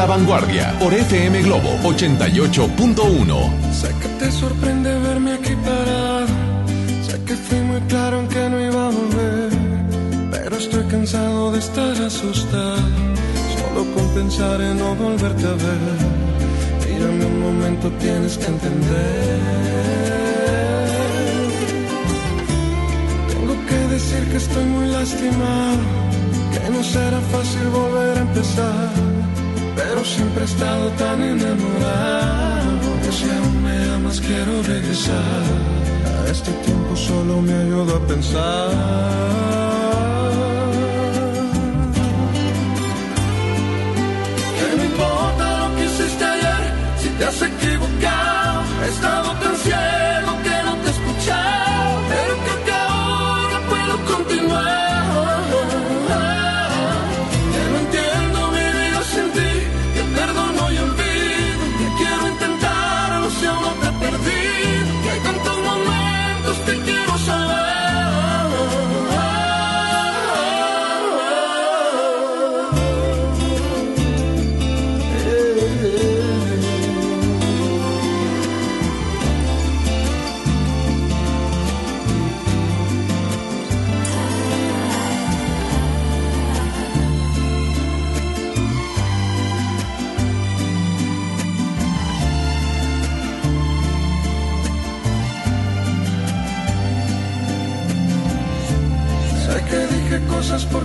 La vanguardia por FM Globo 88.1. Sé que te sorprende verme aquí parado. Sé que fui muy claro en que no iba a volver. Pero estoy cansado de estar asustado. Solo con pensar en no volverte a ver. Mírame un momento, tienes que entender. Tengo que decir que estoy muy lastimado. Que no será fácil volver a empezar siempre he estado tan enamorado que si aún me amas quiero regresar. A este tiempo solo me ayuda a pensar. Que no importa lo que hiciste ayer, si te has equivocado, he estado tan ciego que no te he escuchado, pero creo que ahora puedo continuar.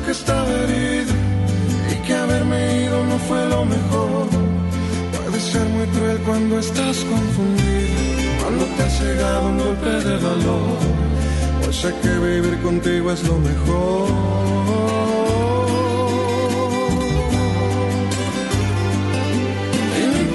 Porque estaba herido y que haberme ido no fue lo mejor. Puede ser muy cruel cuando estás confundido, cuando te ha llegado un golpe de valor. Pues sé que vivir contigo es lo mejor. Y no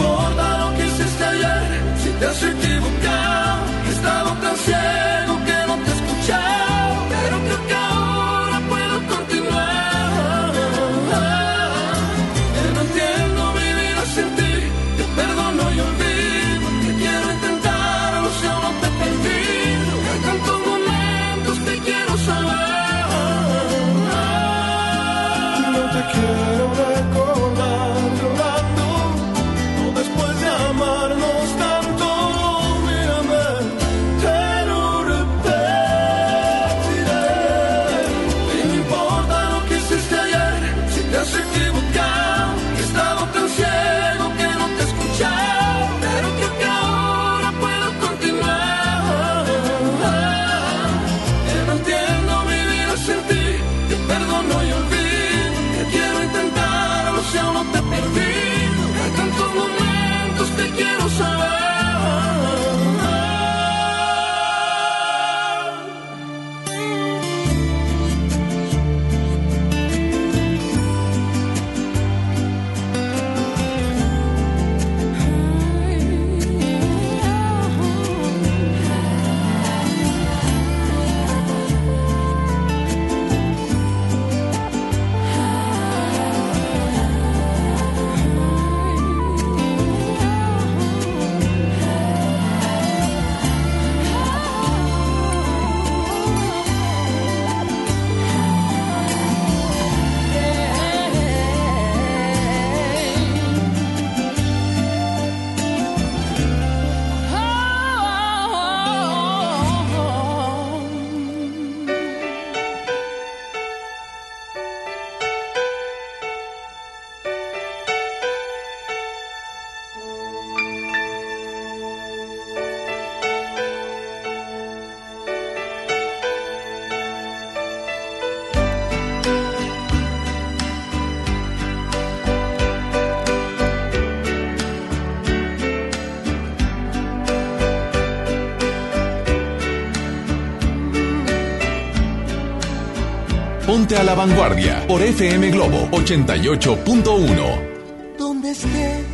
Ponte a la vanguardia por FM Globo 88.1. donde esté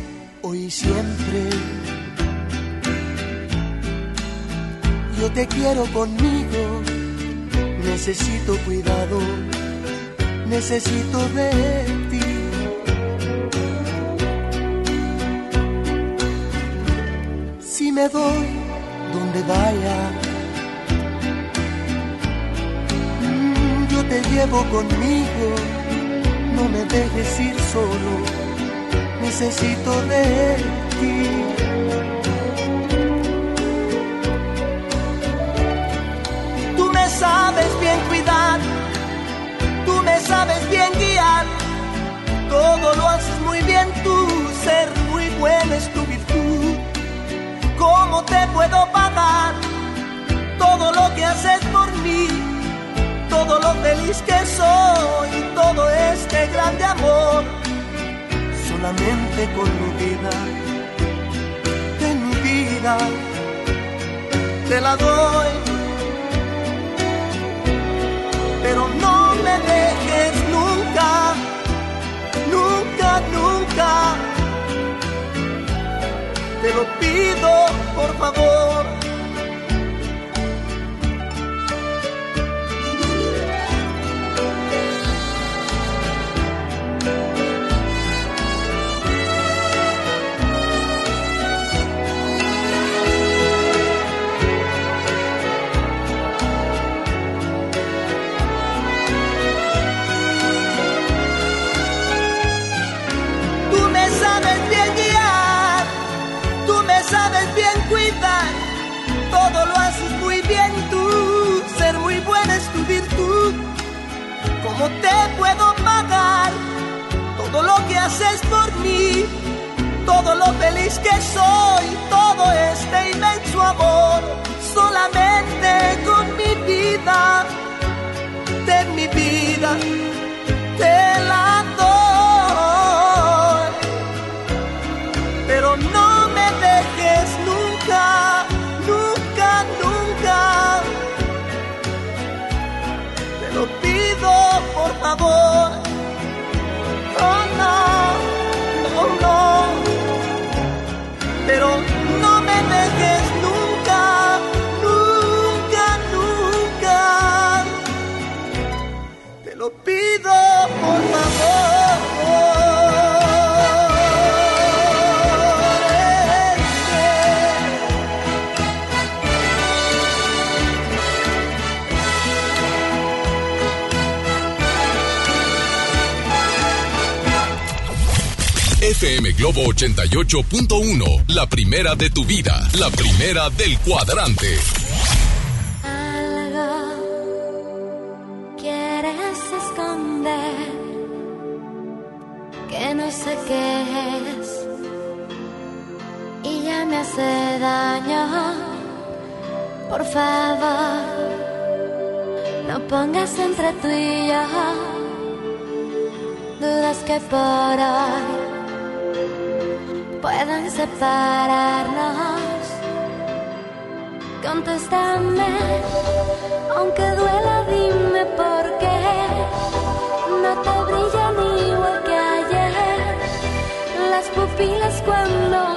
hoy y siempre. Yo te quiero conmigo, necesito cuidado, necesito de conmigo, no me dejes ir solo. Necesito de ti. Tú me sabes bien cuidar, tú me sabes bien guiar, todo lo haces muy bien. Tú, ser muy bueno es tu virtud. ¿Cómo te puedo feliz que soy, todo este grande amor solamente con mi vida, de mi vida, te la doy. Globo 88.1, la primera de tu vida, la primera del cuadrante. Algo quieres esconder que no sé qué es y ya me hace daño. Por favor, no pongas entre tú y yo dudas que por hoy separarnos. Contéstame, aunque duela, dime por qué no te brillan igual que ayer las pupilas cuando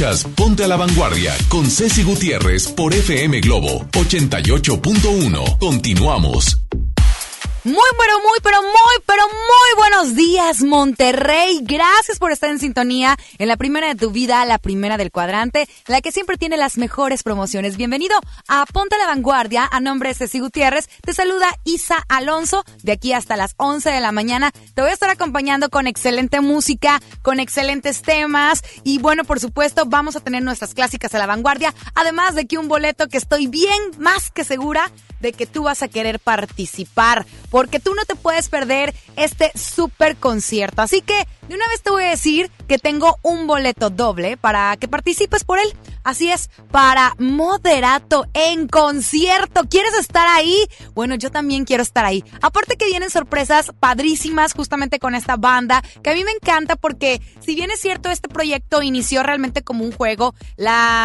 Ponte a la Vanguardia con Ceci Gutiérrez por FM Globo 88.1. Continuamos. Muy, pero muy, pero muy, pero muy buenos días, Monterrey. Gracias por estar en sintonía en la primera de tu vida, la primera del cuadrante, la que siempre tiene las mejores promociones. Bienvenido a Ponte a la Vanguardia. A nombre de Ceci Gutiérrez, te saluda Isa Alonso. De aquí hasta las 11 de la mañana te voy a estar acompañando con excelente música, con excelentes temas. Y bueno, por supuesto, vamos a tener nuestras clásicas a la vanguardia. Además de que un boleto que estoy bien más que segura de que tú vas a querer participar porque tú no te puedes perder este super concierto. Así que de una vez te voy a decir que tengo un boleto doble para que participes por él. Así es, para Moderato en concierto. ¿Quieres estar ahí? Bueno, yo también quiero estar ahí. Aparte que vienen sorpresas padrísimas justamente con esta banda, que a mí me encanta porque si bien es cierto, este proyecto inició realmente como un juego,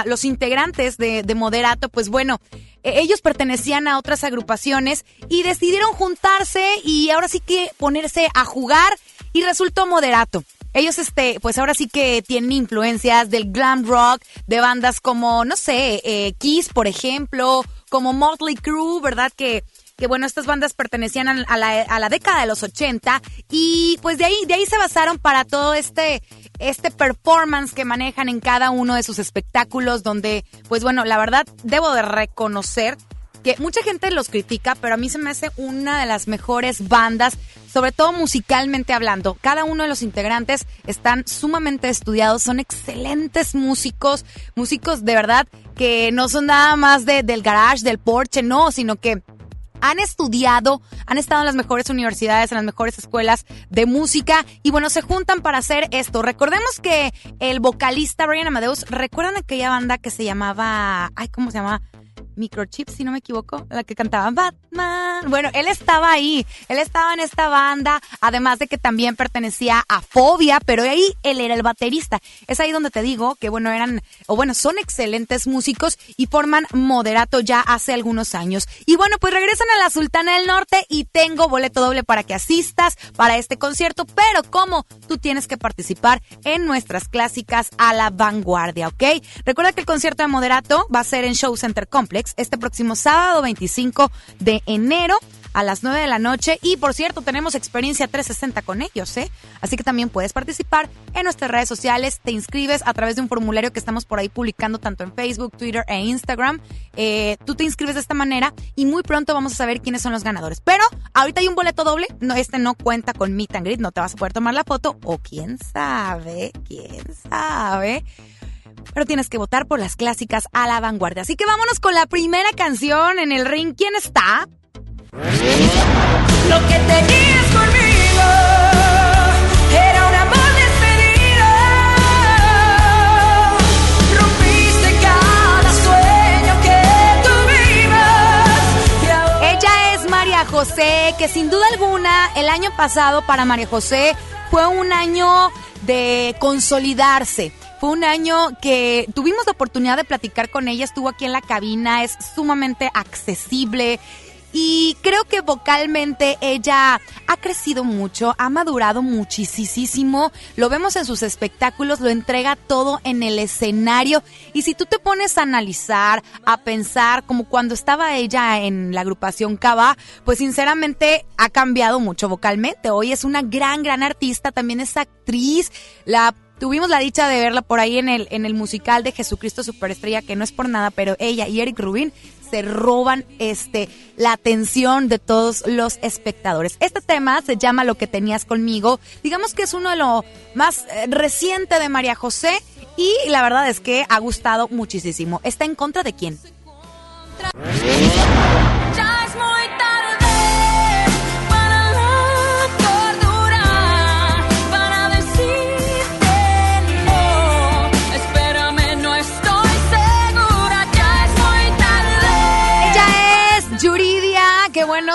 los integrantes de, de Moderato, pues bueno, ellos pertenecían a otras agrupaciones y decidieron juntarse y ahora sí que ponerse a jugar y resultó moderato. Ellos, este, pues ahora sí que tienen influencias del glam rock, de bandas como, no sé, eh, Kiss, por ejemplo, como Motley Crue, ¿verdad? Que, que bueno, estas bandas pertenecían a la, a la década de los 80 y pues de ahí, de ahí se basaron para todo este, este performance que manejan en cada uno de sus espectáculos, donde, pues bueno, la verdad, debo de reconocer que mucha gente los critica, pero a mí se me hace una de las mejores bandas, sobre todo musicalmente hablando. Cada uno de los integrantes están sumamente estudiados, son excelentes músicos, músicos de verdad que no son nada más de, del garage, del porche, no, sino que han estudiado, han estado en las mejores universidades, en las mejores escuelas de música y bueno, se juntan para hacer esto. Recordemos que el vocalista Brian Amadeus, ¿recuerdan aquella banda que se llamaba, ay, ¿cómo se llama? Microchip, si no me equivoco, la que cantaba Batman. Bueno, él estaba ahí, él estaba en esta banda, además de que también pertenecía a Fobia, pero ahí él era el baterista. Es ahí donde te digo que, bueno, eran, o bueno, son excelentes músicos y forman Moderato ya hace algunos años. Y bueno, pues regresan a la Sultana del Norte y tengo boleto doble para que asistas para este concierto, pero como tú tienes que participar en nuestras clásicas a la vanguardia, ¿ok? Recuerda que el concierto de Moderato va a ser en Show Center Complex este próximo sábado 25 de enero a las 9 de la noche. Y por cierto, tenemos experiencia 360 con ellos, ¿eh? Así que también puedes participar en nuestras redes sociales. Te inscribes a través de un formulario que estamos por ahí publicando tanto en Facebook, Twitter e Instagram. Eh, tú te inscribes de esta manera y muy pronto vamos a saber quiénes son los ganadores. Pero ahorita hay un boleto doble. No, este no cuenta con Meet and Greet. No te vas a poder tomar la foto. O quién sabe, quién sabe pero tienes que votar por las clásicas a la vanguardia. Así que vámonos con la primera canción en el ring. ¿Quién está? Lo que tenías conmigo era un amor despedido. Rompiste cada sueño que tuvimos. Ella es María José, que sin duda alguna el año pasado para María José fue un año de consolidarse un año que tuvimos la oportunidad de platicar con ella, estuvo aquí en la cabina, es sumamente accesible. Y creo que vocalmente ella ha crecido mucho, ha madurado muchísimo. Lo vemos en sus espectáculos, lo entrega todo en el escenario. Y si tú te pones a analizar, a pensar, como cuando estaba ella en la agrupación Cava, pues sinceramente ha cambiado mucho vocalmente. Hoy es una gran, gran artista, también es actriz. La Tuvimos la dicha de verla por ahí en el, en el musical de Jesucristo Superestrella, que no es por nada, pero ella y Eric Rubin se roban este la atención de todos los espectadores. Este tema se llama Lo que tenías conmigo. Digamos que es uno de lo más eh, reciente de María José y la verdad es que ha gustado muchísimo. ¿Está en contra de quién?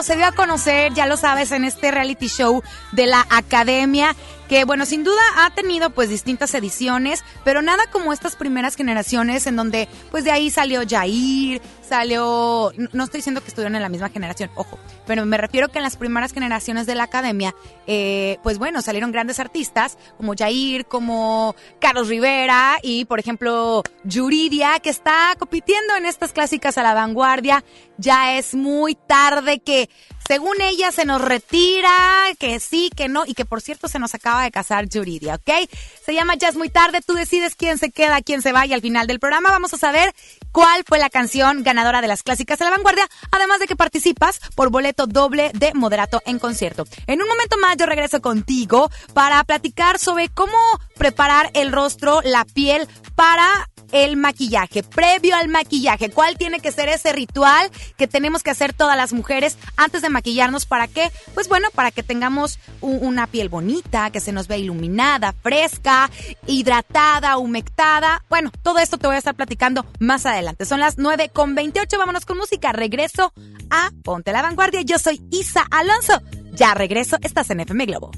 Se dio a conocer, ya lo sabes, en este reality show de la academia que bueno, sin duda ha tenido pues distintas ediciones, pero nada como estas primeras generaciones en donde pues de ahí salió Jair, salió, no estoy diciendo que estuvieron en la misma generación, ojo, pero me refiero que en las primeras generaciones de la academia, eh, pues bueno, salieron grandes artistas como Jair, como Carlos Rivera y por ejemplo Yuridia, que está compitiendo en estas clásicas a la vanguardia. Ya es muy tarde que según ella se nos retira, que sí, que no, y que por cierto se nos acaba de casar Yuridia, ¿ok? Se llama Ya es muy tarde, tú decides quién se queda, quién se va y al final del programa vamos a saber cuál fue la canción ganadora de las clásicas de la vanguardia, además de que participas por boleto doble de moderato en concierto. En un momento más yo regreso contigo para platicar sobre cómo preparar el rostro, la piel para el maquillaje, previo al maquillaje. ¿Cuál tiene que ser ese ritual que tenemos que hacer todas las mujeres antes de maquillarnos? ¿Para qué? Pues bueno, para que tengamos una piel bonita, que se nos vea iluminada, fresca, hidratada, humectada. Bueno, todo esto te voy a estar platicando más adelante. Son las 9 con 28, vámonos con música. Regreso a Ponte la Vanguardia. Yo soy Isa Alonso. Ya regreso, estás en FM Globo.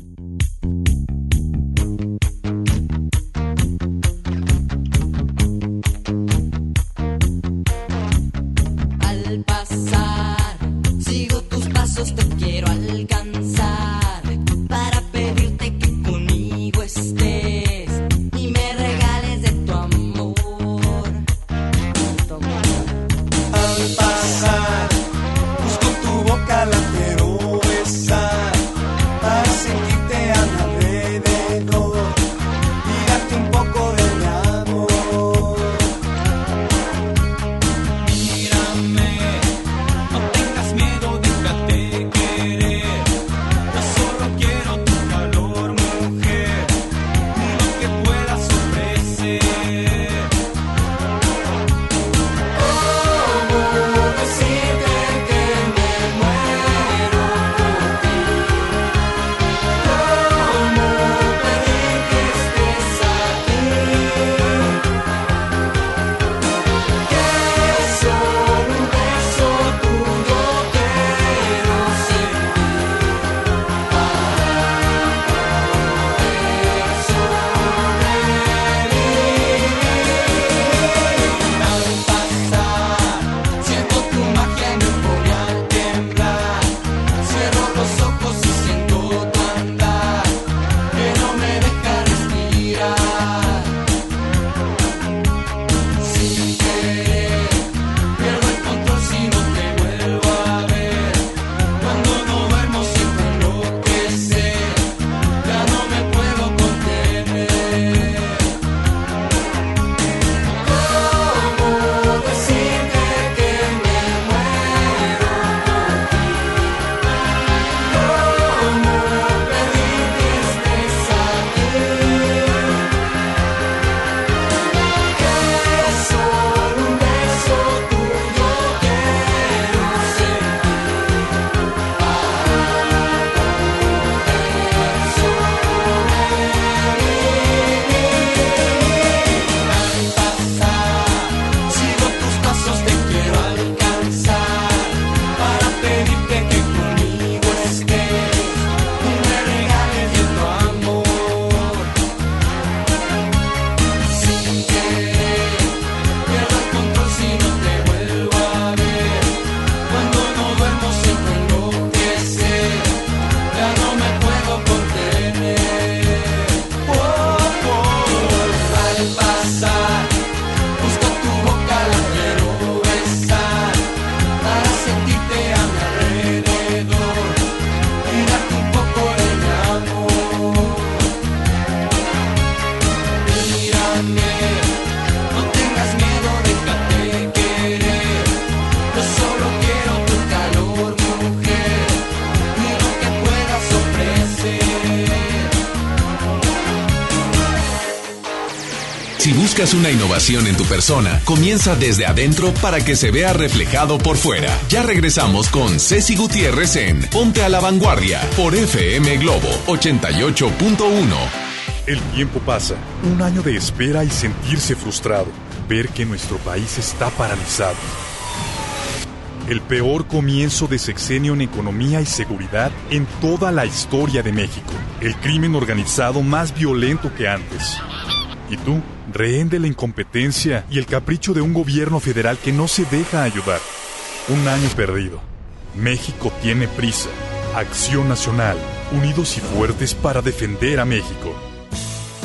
Te quiero alcanzar Una innovación en tu persona, comienza desde adentro para que se vea reflejado por fuera. Ya regresamos con Ceci Gutiérrez en Ponte a la Vanguardia por FM Globo 88.1. El tiempo pasa, un año de espera y sentirse frustrado, ver que nuestro país está paralizado. El peor comienzo de sexenio en economía y seguridad en toda la historia de México. El crimen organizado más violento que antes. ¿Y tú? Rehén de la incompetencia y el capricho de un gobierno federal que no se deja ayudar. Un año perdido. México tiene prisa. Acción Nacional. Unidos y fuertes para defender a México.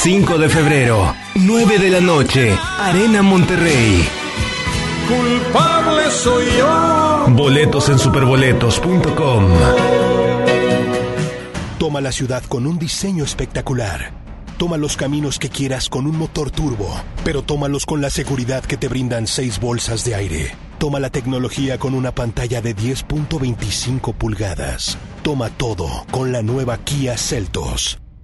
5 de febrero, 9 de la noche, Arena Monterrey. culpable soy yo. Boletos en superboletos.com. Toma la ciudad con un diseño espectacular. Toma los caminos que quieras con un motor turbo, pero tómalos con la seguridad que te brindan seis bolsas de aire. Toma la tecnología con una pantalla de 10.25 pulgadas. Toma todo con la nueva Kia Celtos.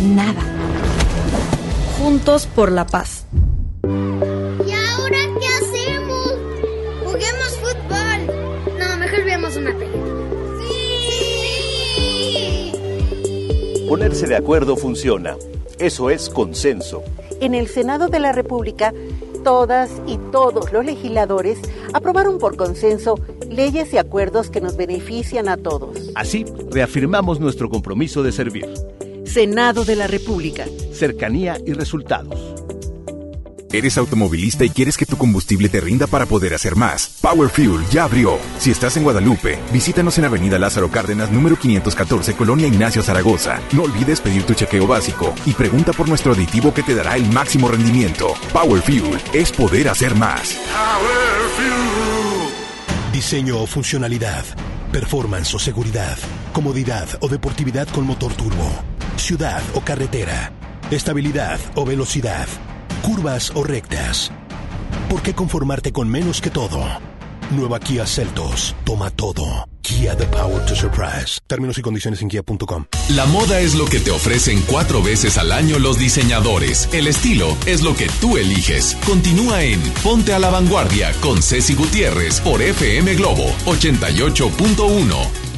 Nada. Juntos por la paz. ¿Y ahora qué hacemos? Juguemos fútbol. No, mejor veamos una película. ¡Sí! Ponerse de acuerdo funciona. Eso es consenso. En el Senado de la República, todas y todos los legisladores aprobaron por consenso leyes y acuerdos que nos benefician a todos. Así, reafirmamos nuestro compromiso de servir. Senado de la República. Cercanía y resultados. ¿Eres automovilista y quieres que tu combustible te rinda para poder hacer más? Power Fuel ya abrió. Si estás en Guadalupe, visítanos en Avenida Lázaro Cárdenas, número 514, Colonia Ignacio Zaragoza. No olvides pedir tu chequeo básico y pregunta por nuestro aditivo que te dará el máximo rendimiento. Power Fuel es poder hacer más. Diseño o funcionalidad. Performance o seguridad. Comodidad o deportividad con motor turbo. Ciudad o carretera. Estabilidad o velocidad. Curvas o rectas. ¿Por qué conformarte con menos que todo? Nueva Kia Celtos. Toma todo. Kia The Power to Surprise. Términos y condiciones en kia.com. La moda es lo que te ofrecen cuatro veces al año los diseñadores. El estilo es lo que tú eliges. Continúa en Ponte a la Vanguardia con Ceci Gutiérrez por FM Globo 88.1.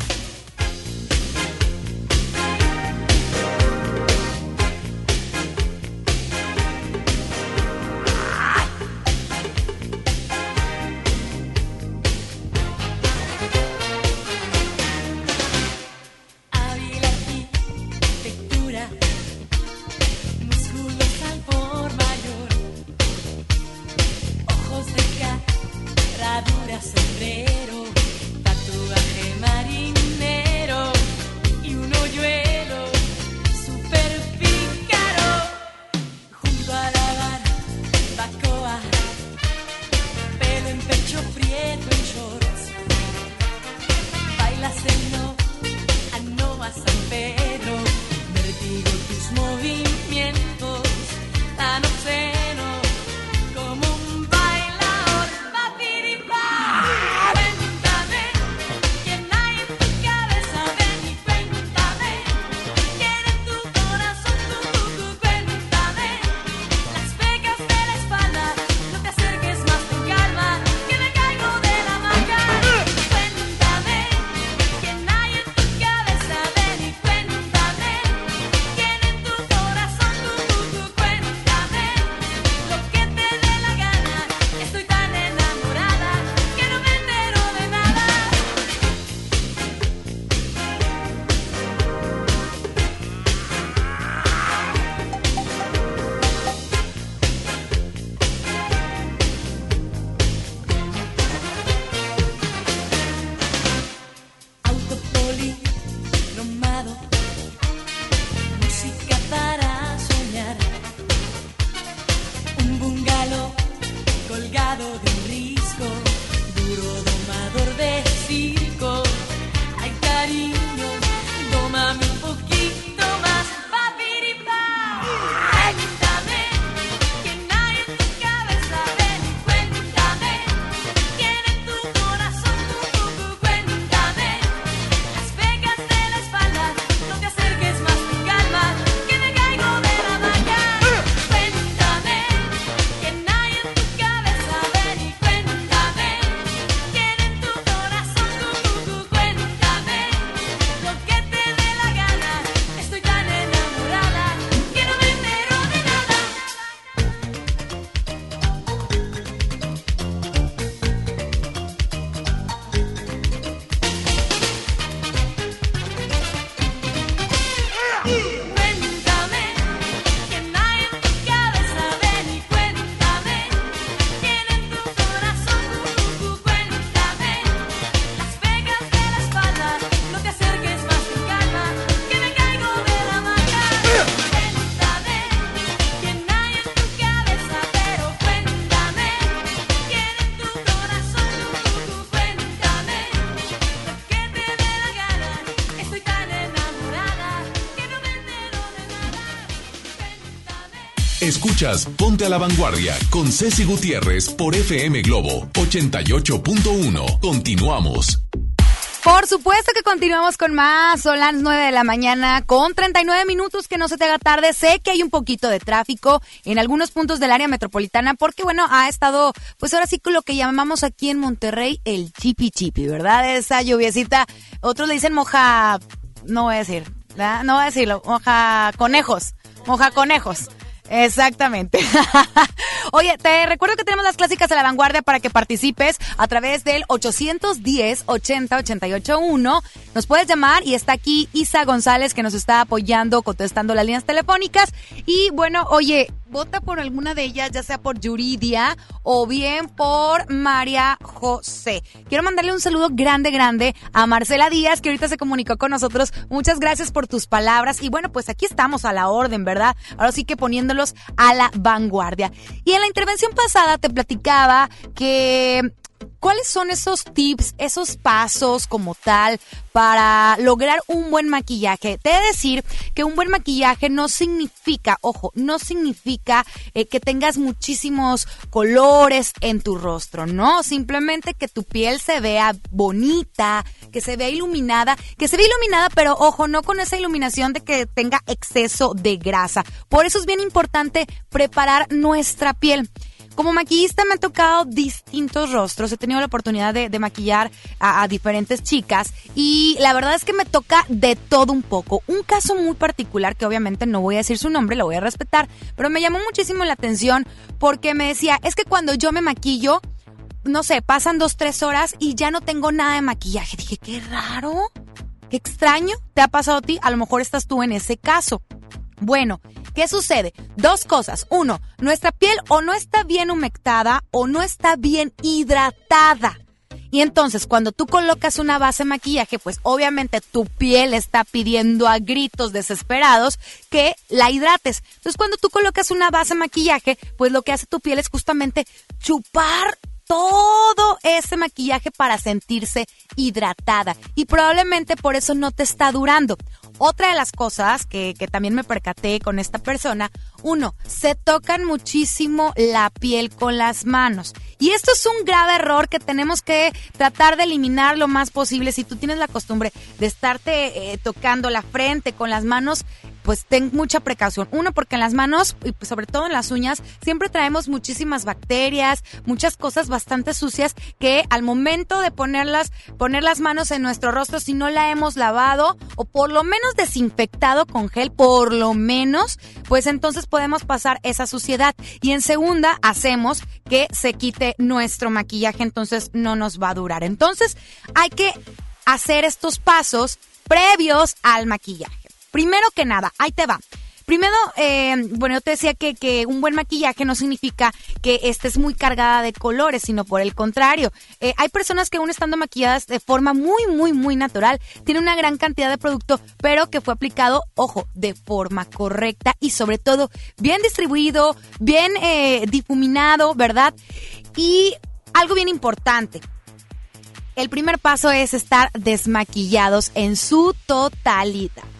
Escuchas Ponte a la Vanguardia con Ceci Gutiérrez por FM Globo 88.1. Continuamos. Por supuesto que continuamos con más. Son las 9 de la mañana con 39 minutos. Que no se te haga tarde. Sé que hay un poquito de tráfico en algunos puntos del área metropolitana porque, bueno, ha estado, pues ahora sí con lo que llamamos aquí en Monterrey el chipi chipi, ¿verdad? Esa lluviecita. Otros le dicen moja, no voy a decir, ¿verdad? no voy a decirlo, moja conejos, moja conejos. Exactamente. Oye, te recuerdo que tenemos las clásicas de la vanguardia para que participes a través del 810 80 88 1. Nos puedes llamar y está aquí Isa González que nos está apoyando, contestando las líneas telefónicas. Y bueno, oye, vota por alguna de ellas, ya sea por Yuridia o bien por María José. Quiero mandarle un saludo grande, grande a Marcela Díaz, que ahorita se comunicó con nosotros. Muchas gracias por tus palabras. Y bueno, pues aquí estamos a la orden, ¿verdad? Ahora sí que poniéndolos a la vanguardia. Y en la intervención pasada te platicaba que ¿Cuáles son esos tips, esos pasos como tal para lograr un buen maquillaje? Te he de decir que un buen maquillaje no significa, ojo, no significa eh, que tengas muchísimos colores en tu rostro, no, simplemente que tu piel se vea bonita, que se vea iluminada, que se vea iluminada, pero ojo, no con esa iluminación de que tenga exceso de grasa. Por eso es bien importante preparar nuestra piel. Como maquillista me ha tocado distintos rostros, he tenido la oportunidad de, de maquillar a, a, diferentes chicas y la verdad es que me toca de todo un poco. Un caso muy particular que obviamente no voy a decir su nombre, lo voy a respetar, pero me llamó muchísimo la atención porque me decía, es que cuando yo me maquillo, no sé, pasan dos, tres horas y ya no tengo nada de maquillaje. Dije, qué raro, qué extraño, ¿te ha pasado a ti? A lo mejor estás tú en ese caso. Bueno, ¿qué sucede? Dos cosas. Uno, nuestra piel o no está bien humectada o no está bien hidratada. Y entonces, cuando tú colocas una base de maquillaje, pues obviamente tu piel está pidiendo a gritos desesperados que la hidrates. Entonces, cuando tú colocas una base de maquillaje, pues lo que hace tu piel es justamente chupar todo ese maquillaje para sentirse hidratada. Y probablemente por eso no te está durando. Otra de las cosas que, que, también me percaté con esta persona, uno, se tocan muchísimo la piel con las manos. Y esto es un grave error que tenemos que tratar de eliminar lo más posible. Si tú tienes la costumbre de estarte eh, tocando la frente con las manos, pues ten mucha precaución. Uno, porque en las manos y pues sobre todo en las uñas siempre traemos muchísimas bacterias, muchas cosas bastante sucias que al momento de ponerlas, poner las manos en nuestro rostro, si no la hemos lavado o por lo menos desinfectado con gel, por lo menos, pues entonces podemos pasar esa suciedad. Y en segunda, hacemos que se quite nuestro maquillaje, entonces no nos va a durar. Entonces hay que hacer estos pasos previos al maquillaje. Primero que nada, ahí te va. Primero, eh, bueno, yo te decía que, un buen maquillaje no significa que estés muy cargada de colores, sino por el contrario. Eh, hay personas que aún estando maquilladas de forma muy, muy, muy natural, tienen una gran cantidad de producto, pero que fue aplicado, ojo, de forma correcta y sobre todo bien distribuido, bien eh, difuminado, ¿verdad? Y algo bien importante. El primer paso es estar desmaquillados en su totalidad.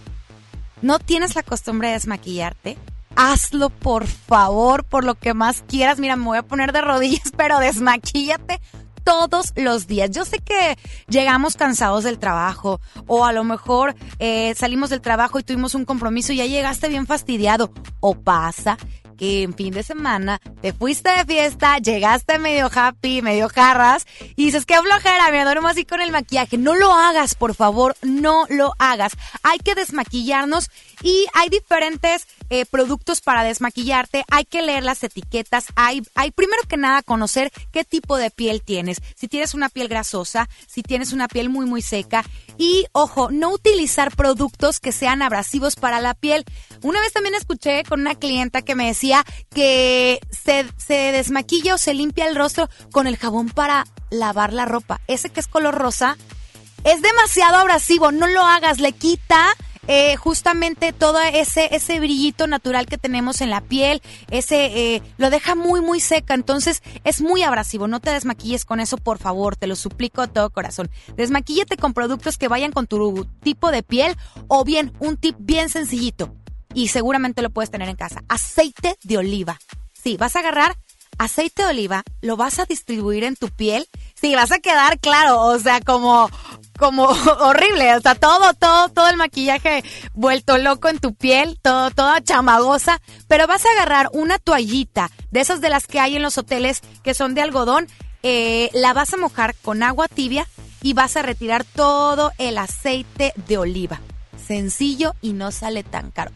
¿No tienes la costumbre de desmaquillarte? Hazlo por favor, por lo que más quieras. Mira, me voy a poner de rodillas, pero desmaquíllate todos los días. Yo sé que llegamos cansados del trabajo o a lo mejor eh, salimos del trabajo y tuvimos un compromiso y ya llegaste bien fastidiado. O pasa que en fin de semana te fuiste de fiesta, llegaste medio happy, medio jarras y dices, qué flojera, me duermo así con el maquillaje. No lo hagas, por favor, no lo hagas. Hay que desmaquillarnos y hay diferentes eh, productos para desmaquillarte. Hay que leer las etiquetas. Hay, hay primero que nada conocer qué tipo de piel tienes. Si tienes una piel grasosa, si tienes una piel muy muy seca y ojo, no utilizar productos que sean abrasivos para la piel. Una vez también escuché con una clienta que me decía que se, se desmaquilla o se limpia el rostro con el jabón para lavar la ropa. Ese que es color rosa es demasiado abrasivo. No lo hagas, le quita eh, justamente todo ese, ese brillito natural que tenemos en la piel, ese eh, lo deja muy, muy seca, entonces es muy abrasivo. No te desmaquilles con eso, por favor, te lo suplico a todo corazón. Desmaquíllate con productos que vayan con tu tipo de piel o bien un tip bien sencillito y seguramente lo puedes tener en casa. Aceite de oliva. Sí, vas a agarrar aceite de oliva, lo vas a distribuir en tu piel. Sí, vas a quedar claro, o sea, como como horrible, o sea, todo, todo, todo el maquillaje vuelto loco en tu piel, todo, toda chamagosa, pero vas a agarrar una toallita de esas de las que hay en los hoteles que son de algodón, eh, la vas a mojar con agua tibia y vas a retirar todo el aceite de oliva. Sencillo y no sale tan caro.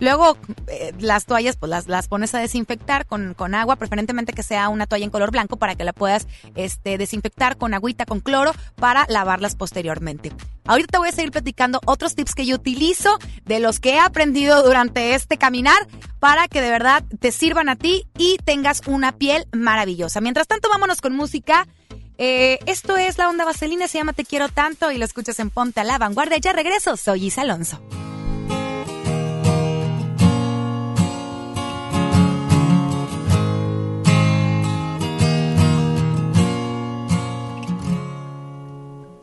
Luego eh, las toallas pues las, las pones a desinfectar con, con, agua, preferentemente que sea una toalla en color blanco para que la puedas este, desinfectar con agüita, con cloro para lavarlas posteriormente. Ahorita te voy a seguir platicando otros tips que yo utilizo de los que he aprendido durante este caminar para que de verdad te sirvan a ti y tengas una piel maravillosa. Mientras tanto, vámonos con música. Eh, esto es La Onda Vaselina, se llama Te Quiero Tanto y lo escuchas en Ponte a la Vanguardia. Ya regreso, soy Isa Alonso.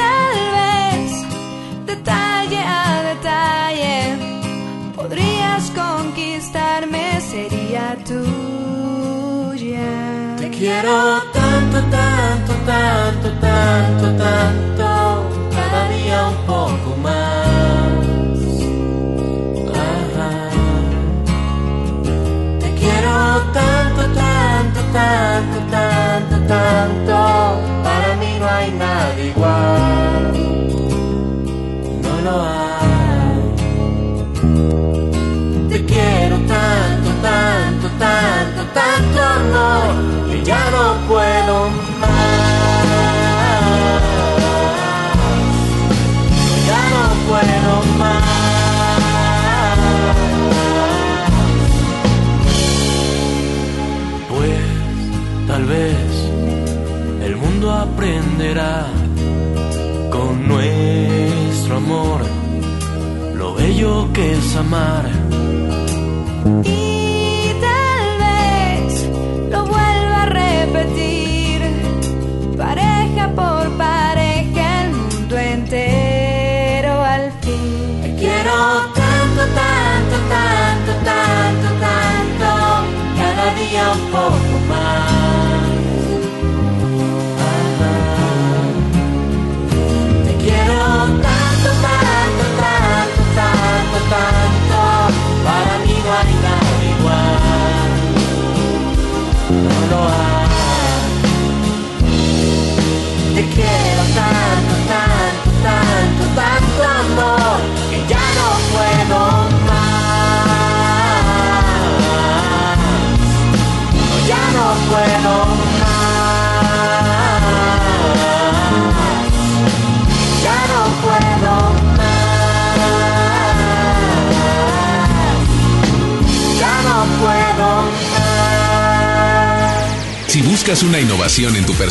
tal vez detalle a detalle podrías conquistarme, sería tuya. Te quiero tanto, tanto, tanto, tanto, tanto, cada día un poco más. tanto, tanto, tanto, tanto, tanto. Para mí no hay nada igual.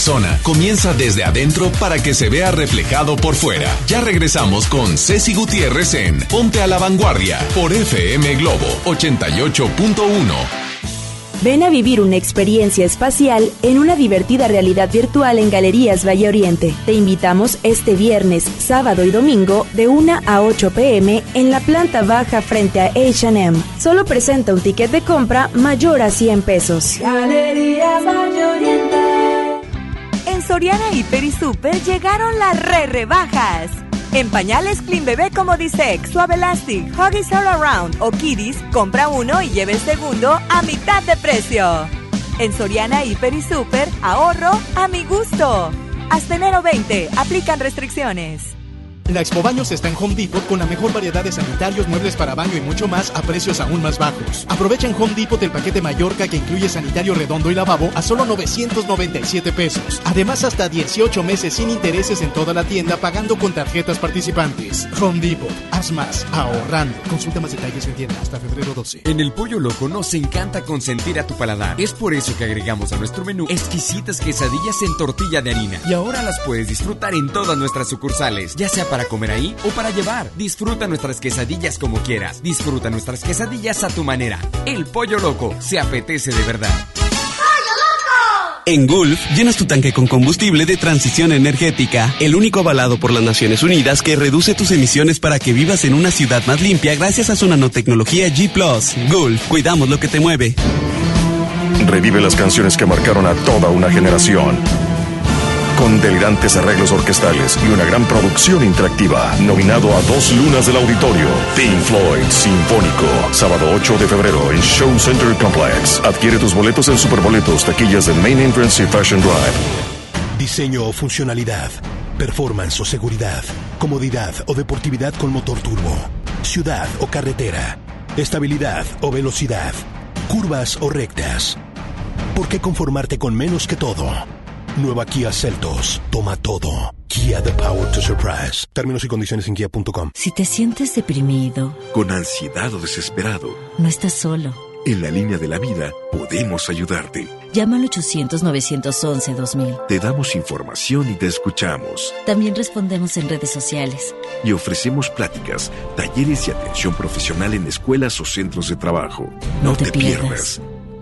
Persona, comienza desde adentro para que se vea reflejado por fuera. Ya regresamos con Ceci Gutiérrez en Ponte a la Vanguardia por FM Globo 88.1. Ven a vivir una experiencia espacial en una divertida realidad virtual en Galerías Valle Oriente. Te invitamos este viernes, sábado y domingo de 1 a 8 pm en la planta baja frente a HM. Solo presenta un ticket de compra mayor a 100 pesos. Soriana Hiper y Super llegaron las re rebajas. En pañales Clean Bebé como Disex, Suave Elastic, Huggies All Around o Kiddies, compra uno y lleve el segundo a mitad de precio. En Soriana Hiper y Super, ahorro a mi gusto. Hasta enero 20, aplican restricciones. La Expo Baños está en Home Depot con la mejor variedad de sanitarios, muebles para baño y mucho más a precios aún más bajos. Aprovecha en Home Depot el paquete Mallorca que incluye sanitario redondo y lavabo a solo 997 pesos. Además, hasta 18 meses sin intereses en toda la tienda pagando con tarjetas participantes. Home Depot, haz más, ahorrando. Consulta más detalles en tienda hasta febrero 12. En el Pollo Loco nos encanta consentir a tu paladar. Es por eso que agregamos a nuestro menú exquisitas quesadillas en tortilla de harina. Y ahora las puedes disfrutar en todas nuestras sucursales, ya sea para comer ahí o para llevar. Disfruta nuestras quesadillas como quieras. Disfruta nuestras quesadillas a tu manera. El Pollo Loco se apetece de verdad. En Gulf, llenas tu tanque con combustible de transición energética, el único avalado por las Naciones Unidas que reduce tus emisiones para que vivas en una ciudad más limpia gracias a su nanotecnología G ⁇ Gulf, cuidamos lo que te mueve. Revive las canciones que marcaron a toda una generación. Con delirantes arreglos orquestales y una gran producción interactiva. Nominado a dos lunas del auditorio. Pink Floyd Sinfónico. Sábado 8 de febrero en Show Center Complex. Adquiere tus boletos en Superboletos, taquillas del Main Entrance y Fashion Drive. Diseño o funcionalidad, performance o seguridad, comodidad o deportividad con motor turbo, ciudad o carretera, estabilidad o velocidad, curvas o rectas. ¿Por qué conformarte con menos que todo? Nueva Kia Celtos. Toma todo. Kia The Power to Surprise. Términos y condiciones en kia.com. Si te sientes deprimido, Con ansiedad o desesperado, no estás solo. en la línea de la vida podemos ayudarte. Llama al 800-911-2000. Te damos información y te escuchamos. También respondemos en redes sociales. Y ofrecemos pláticas, talleres y atención profesional en escuelas o centros de trabajo. No, te, pierdas.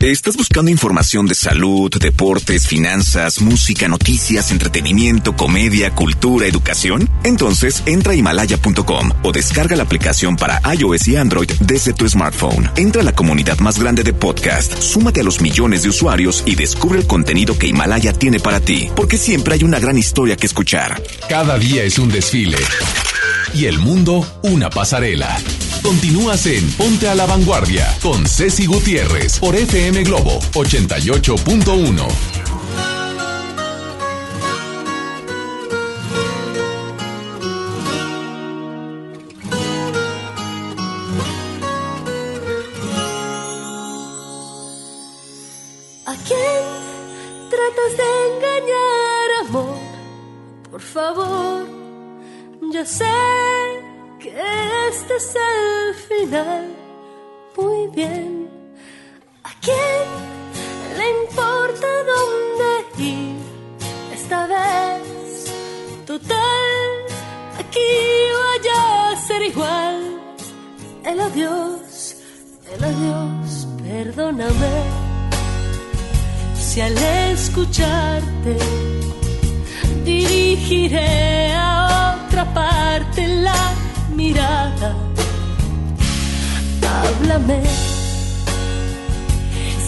¿Estás buscando información de salud, deportes, finanzas, música, noticias, entretenimiento, comedia, cultura, educación? Entonces entra a himalaya.com o descarga la aplicación para iOS y Android desde tu smartphone. Entra a la comunidad más grande de podcast, súmate a los millones de usuarios y descubre el contenido que Himalaya tiene para ti, porque siempre hay una gran historia que escuchar. Cada día es un desfile. Y el mundo una pasarela. Continúas en Ponte a la Vanguardia con Ceci Gutiérrez por FM Globo 88.1. ¿A quién tratas de engañar, amor? Por favor, ya sé que este es el final. Muy bien. ¿A quién le importa dónde ir esta vez? Total, aquí vaya a ser igual. El adiós, el adiós, perdóname si al escucharte dirigiré a otra parte la mirada. Háblame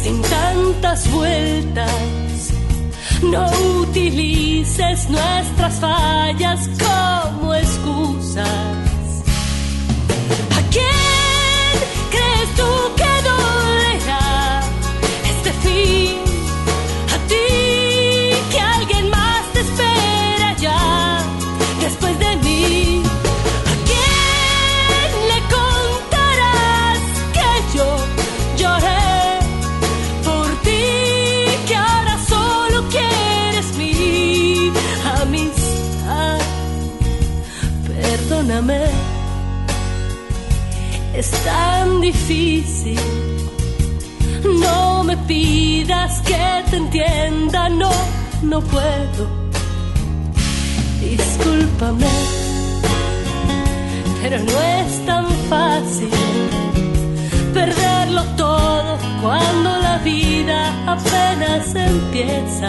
sin tantas vueltas. No utilices nuestras fallas como excusas. ¿A quién crees tú que Perdóname, es tan difícil. No me pidas que te entienda, no, no puedo. Discúlpame, pero no es tan fácil perderlo todo cuando la vida apenas empieza.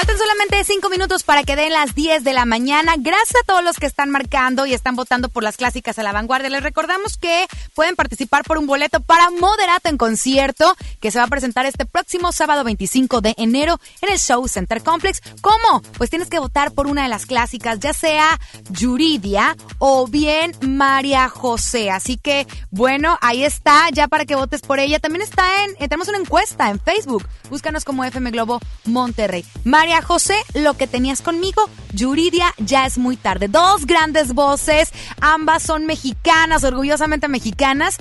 Faltan solamente cinco minutos para que den las 10 de la mañana. Gracias a todos los que están marcando y están votando por las clásicas a la vanguardia. Les recordamos que pueden participar por un boleto para Moderato en concierto que se va a presentar este próximo sábado 25 de enero en el Show Center Complex. ¿Cómo? Pues tienes que votar por una de las clásicas, ya sea Yuridia o bien María José. Así que, bueno, ahí está, ya para que votes por ella. También está en, eh, tenemos una encuesta en Facebook. Búscanos como FM Globo Monterrey. María José, lo que tenías conmigo. Yuridia, ya es muy tarde. Dos grandes voces, ambas son mexicanas, orgullosamente mexicanas.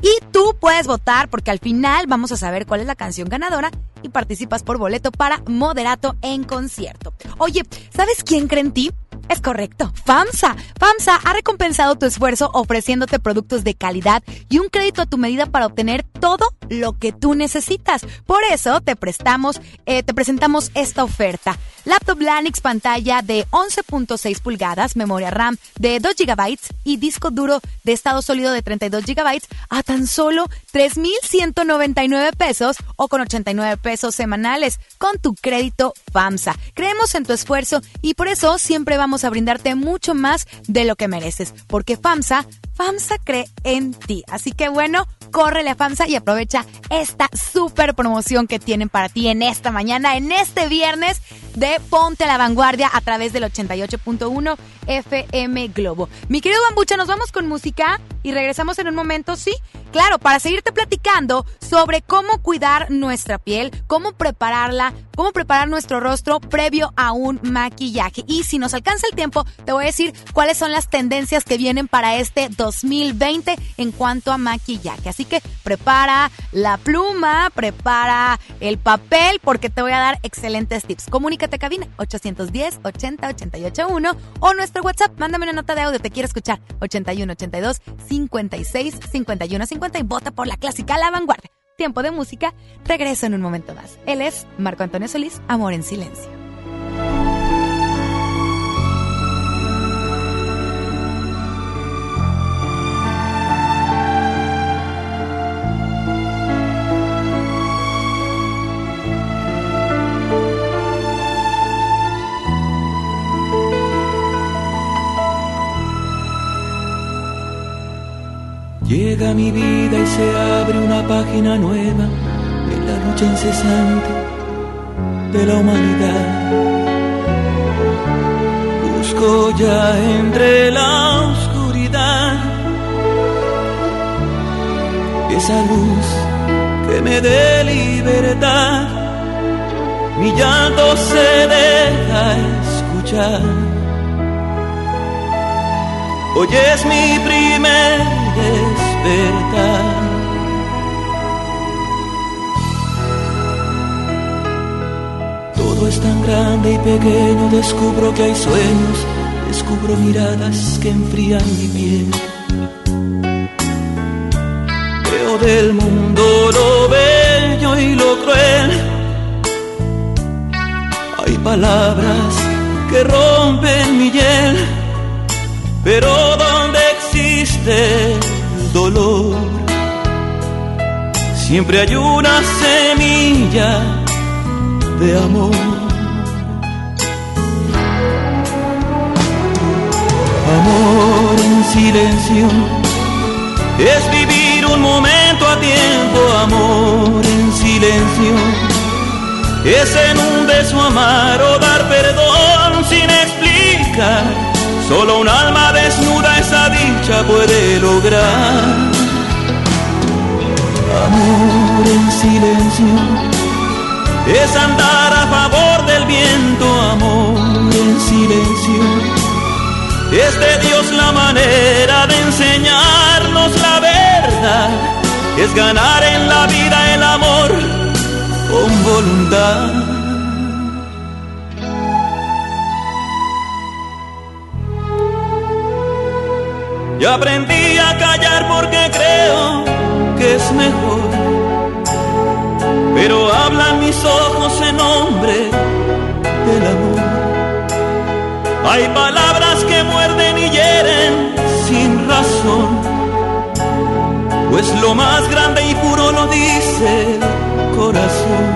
Y tú puedes votar porque al final vamos a saber cuál es la canción ganadora y participas por boleto para Moderato en concierto. Oye, ¿sabes quién cree en ti? Es correcto, FAMSA. FAMSA ha recompensado tu esfuerzo ofreciéndote productos de calidad y un crédito a tu medida para obtener todo lo que tú necesitas. Por eso te prestamos, eh, te presentamos esta oferta. Laptop Lanix pantalla de 11.6 pulgadas, memoria RAM de 2 GB y disco duro de estado sólido de 32 GB a tan solo 3,199 pesos o con 89 pesos semanales con tu crédito FAMSA. Creemos en tu esfuerzo y por eso siempre vamos a brindarte mucho más de lo que mereces, porque FAMSA, FAMSA cree en ti. Así que bueno, córrele a FAMSA y aprovecha esta super promoción que tienen para ti en esta mañana, en este viernes de Ponte a la Vanguardia a través del 88.1 FM Globo. Mi querido Bambucha, nos vamos con música y regresamos en un momento, ¿sí? Claro, para seguirte platicando sobre cómo cuidar nuestra piel, cómo prepararla, cómo preparar nuestro rostro previo a un maquillaje. Y si nos alcanza el tiempo, te voy a decir cuáles son las tendencias que vienen para este 2020 en cuanto a maquillaje. Así que prepara la pluma, prepara el papel, porque te voy a dar excelentes tips. Comunícate a cabina 810 80 881 o nuestro WhatsApp, mándame una nota de audio, te quiero escuchar 81 82 56 51 50 y vota por la clásica La Vanguardia. tiempo de música. Regreso en un momento más. Él es Marco Antonio Solís, Amor en Silencio. Llega mi vida y se abre una página nueva en la lucha incesante de la humanidad. Busco ya entre la oscuridad esa luz que me dé libertad. Mi llanto se deja escuchar. Hoy es mi primer despertar. Todo es tan grande y pequeño, descubro que hay sueños, descubro miradas que enfrían mi piel. Veo del mundo lo bello y lo cruel. Hay palabras que rompen mi hiel pero donde existe el dolor, siempre hay una semilla de amor. Amor en silencio es vivir un momento a tiempo, amor en silencio es en un beso amar o dar perdón sin explicar Solo un alma desnuda esa dicha puede lograr. Amor en silencio es andar a favor del viento, amor en silencio. Es de Dios la manera de enseñarnos la verdad, es ganar en la vida el amor con voluntad. Y aprendí a callar porque creo que es mejor. Pero hablan mis ojos en nombre del amor. Hay palabras que muerden y hieren sin razón. Pues lo más grande y puro lo dice el corazón.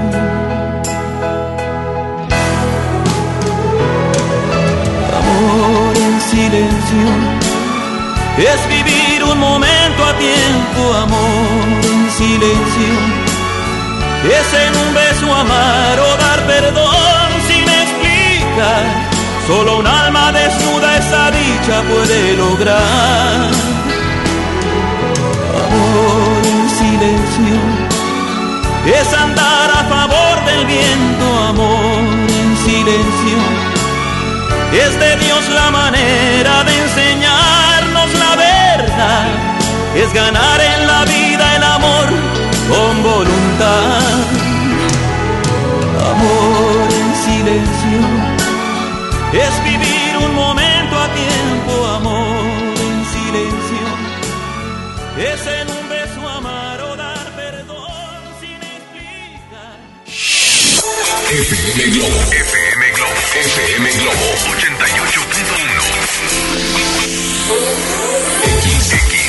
Amor en silencio es vivir un momento a tiempo, amor en silencio. Es en un beso amar o dar perdón sin explicar. Solo un alma desnuda esa dicha puede lograr. Amor en silencio. Es andar a favor del viento, amor en silencio. Es de Dios la manera de Es ganar en la vida el amor con voluntad. Amor en silencio. Es vivir un momento a tiempo, amor en silencio. Es en un beso amar o dar perdón sin explicar. FM Globo. FM Globo. FM Globo 88.1.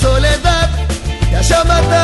soledad, te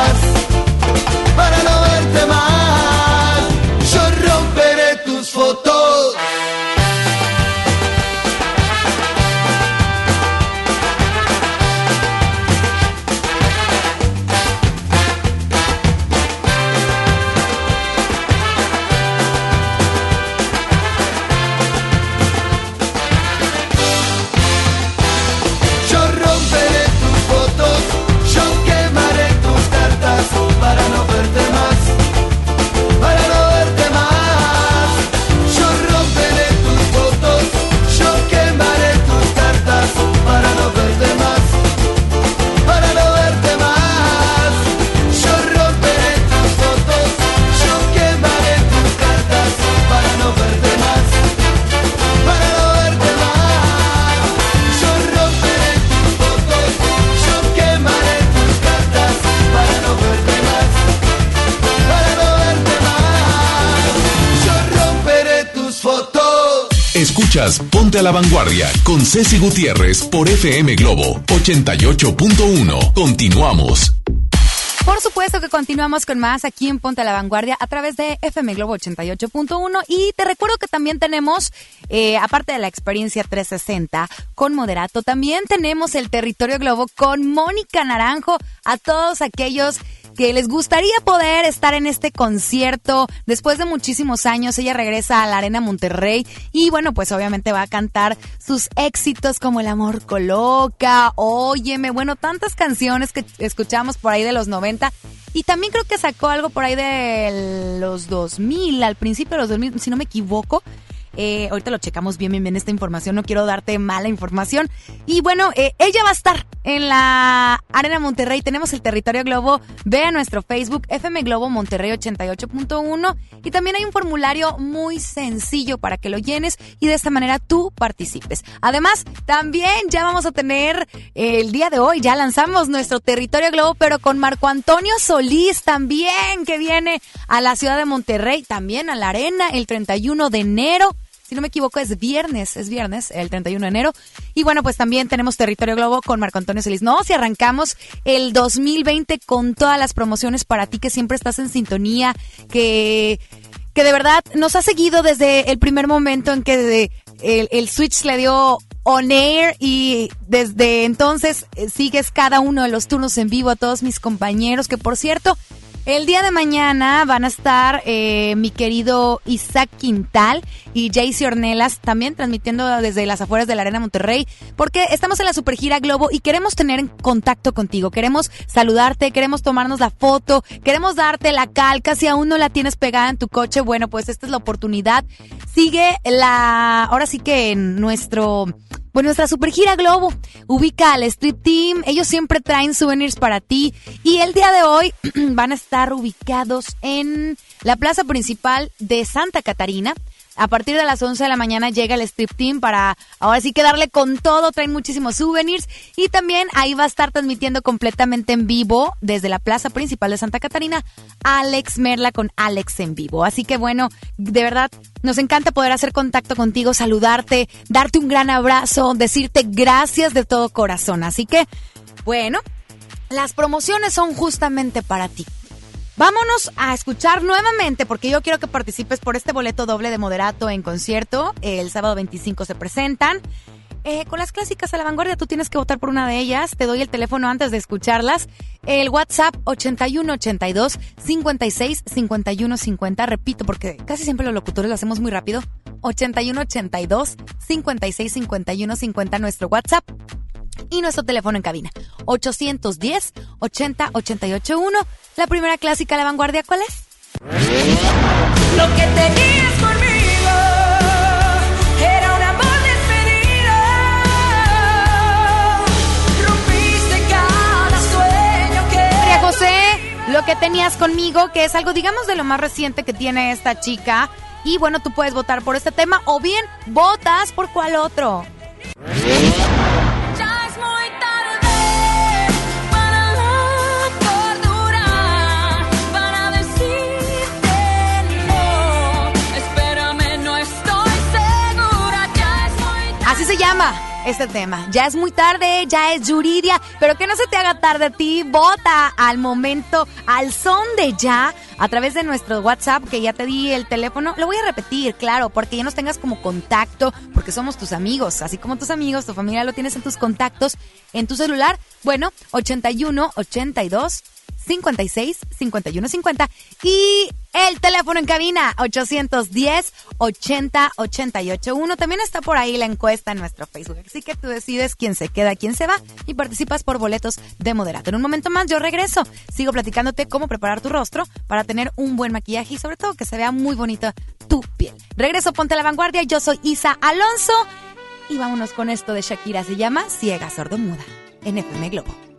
verte la Vanguardia con Ceci Gutiérrez por FM Globo 88.1. Continuamos. Por supuesto que continuamos con más aquí en Ponte a la Vanguardia a través de FM Globo 88.1 y te recuerdo que también tenemos, eh, aparte de la experiencia 360 con Moderato, también tenemos el Territorio Globo con Mónica Naranjo a todos aquellos que les gustaría poder estar en este concierto. Después de muchísimos años, ella regresa a la Arena Monterrey y bueno, pues obviamente va a cantar sus éxitos como El amor coloca, Óyeme, bueno, tantas canciones que escuchamos por ahí de los 90 y también creo que sacó algo por ahí de los 2000, al principio de los 2000, si no me equivoco. Eh, ahorita lo checamos bien, bien, bien esta información. No quiero darte mala información. Y bueno, eh, ella va a estar en la Arena Monterrey. Tenemos el Territorio Globo. Ve a nuestro Facebook, FM Globo Monterrey 88.1. Y también hay un formulario muy sencillo para que lo llenes y de esta manera tú participes. Además, también ya vamos a tener eh, el día de hoy, ya lanzamos nuestro Territorio Globo, pero con Marco Antonio Solís también, que viene a la ciudad de Monterrey, también a la Arena el 31 de enero si no me equivoco, es viernes, es viernes, el 31 de enero. Y bueno, pues también tenemos Territorio Globo con Marco Antonio Celis. No, si arrancamos el 2020 con todas las promociones para ti que siempre estás en sintonía, que, que de verdad nos ha seguido desde el primer momento en que el, el Switch le dio on air y desde entonces eh, sigues cada uno de los turnos en vivo a todos mis compañeros, que por cierto, el día de mañana van a estar eh, mi querido Isaac Quintal y Jaycee Ornelas también transmitiendo desde las afueras de la Arena Monterrey porque estamos en la Supergira Globo y queremos tener en contacto contigo, queremos saludarte, queremos tomarnos la foto, queremos darte la calca, si aún no la tienes pegada en tu coche, bueno, pues esta es la oportunidad. Sigue la, ahora sí que en nuestro pues nuestra super gira Globo ubica al Street Team. Ellos siempre traen souvenirs para ti. Y el día de hoy van a estar ubicados en la plaza principal de Santa Catarina. A partir de las 11 de la mañana llega el Strip Team para ahora sí que darle con todo. Traen muchísimos souvenirs. Y también ahí va a estar transmitiendo completamente en vivo desde la plaza principal de Santa Catarina Alex Merla con Alex en vivo. Así que bueno, de verdad nos encanta poder hacer contacto contigo, saludarte, darte un gran abrazo, decirte gracias de todo corazón. Así que Bueno, las promociones son justamente para ti. Vámonos a escuchar nuevamente, porque yo quiero que participes por este boleto doble de moderato en concierto. El sábado 25 se presentan. Eh, con las clásicas a la vanguardia, tú tienes que votar por una de ellas. Te doy el teléfono antes de escucharlas. El WhatsApp 8182 56 51 50. Repito, porque casi siempre los locutores lo hacemos muy rápido. 8182 56 51 50 nuestro WhatsApp y nuestro teléfono en cabina 810 80 881 la primera clásica a la vanguardia ¿cuál es? Lo que tenías conmigo era un amor despedido. Rompiste cada sueño que. María José lo que tenías conmigo que es algo digamos de lo más reciente que tiene esta chica y bueno tú puedes votar por este tema o bien votas por cuál otro este tema. Ya es muy tarde, ya es Yuridia, pero que no se te haga tarde a ti. Vota al momento, al son de ya, a través de nuestro WhatsApp, que ya te di el teléfono. Lo voy a repetir, claro, porque ya nos tengas como contacto, porque somos tus amigos. Así como tus amigos, tu familia lo tienes en tus contactos, en tu celular. Bueno, 81 82 56 51 50 y el teléfono en cabina 810 80 88 1 también está por ahí la encuesta en nuestro Facebook. Así que tú decides quién se queda quién se va y participas por boletos de moderato. En un momento más yo regreso. Sigo platicándote cómo preparar tu rostro para tener un buen maquillaje y sobre todo que se vea muy bonita tu piel. Regreso ponte a la vanguardia. Yo soy Isa Alonso y vámonos con esto de Shakira. Se llama Ciega Sordomuda en FM Globo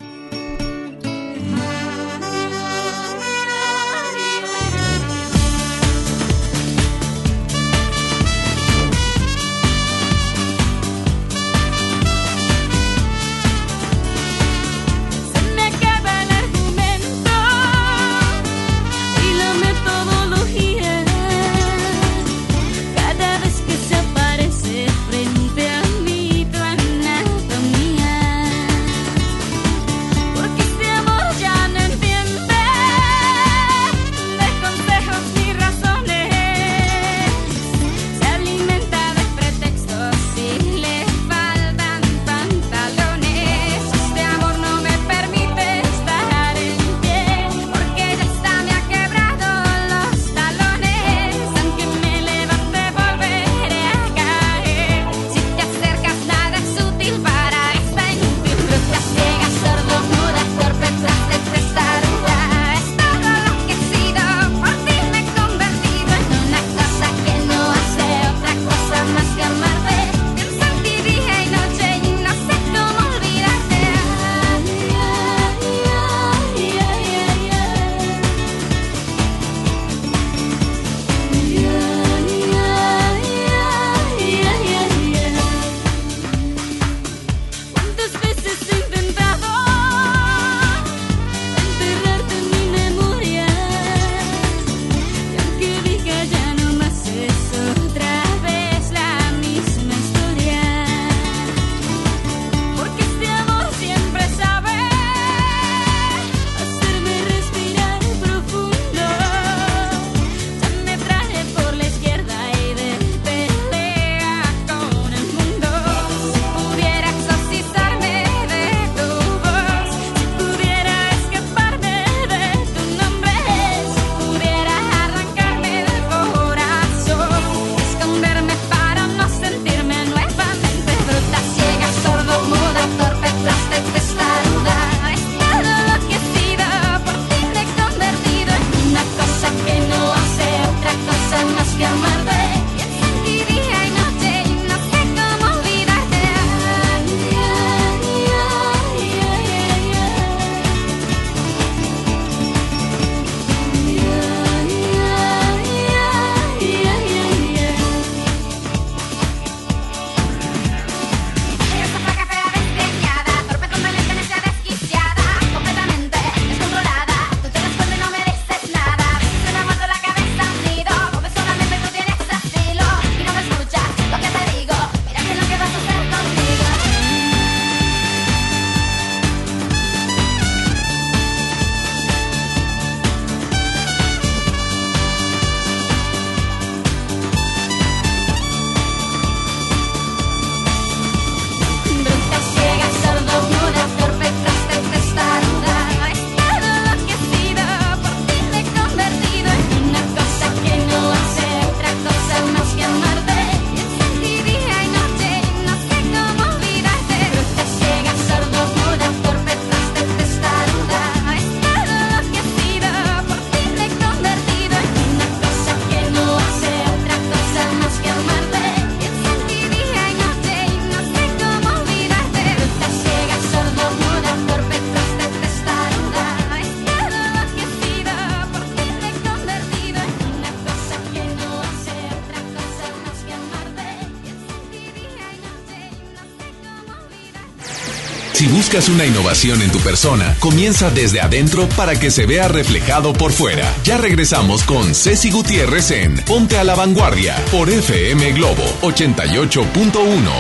Buscas una innovación en tu persona. Comienza desde adentro para que se vea reflejado por fuera. Ya regresamos con Ceci Gutiérrez en Ponte a la Vanguardia por FM Globo 88.1.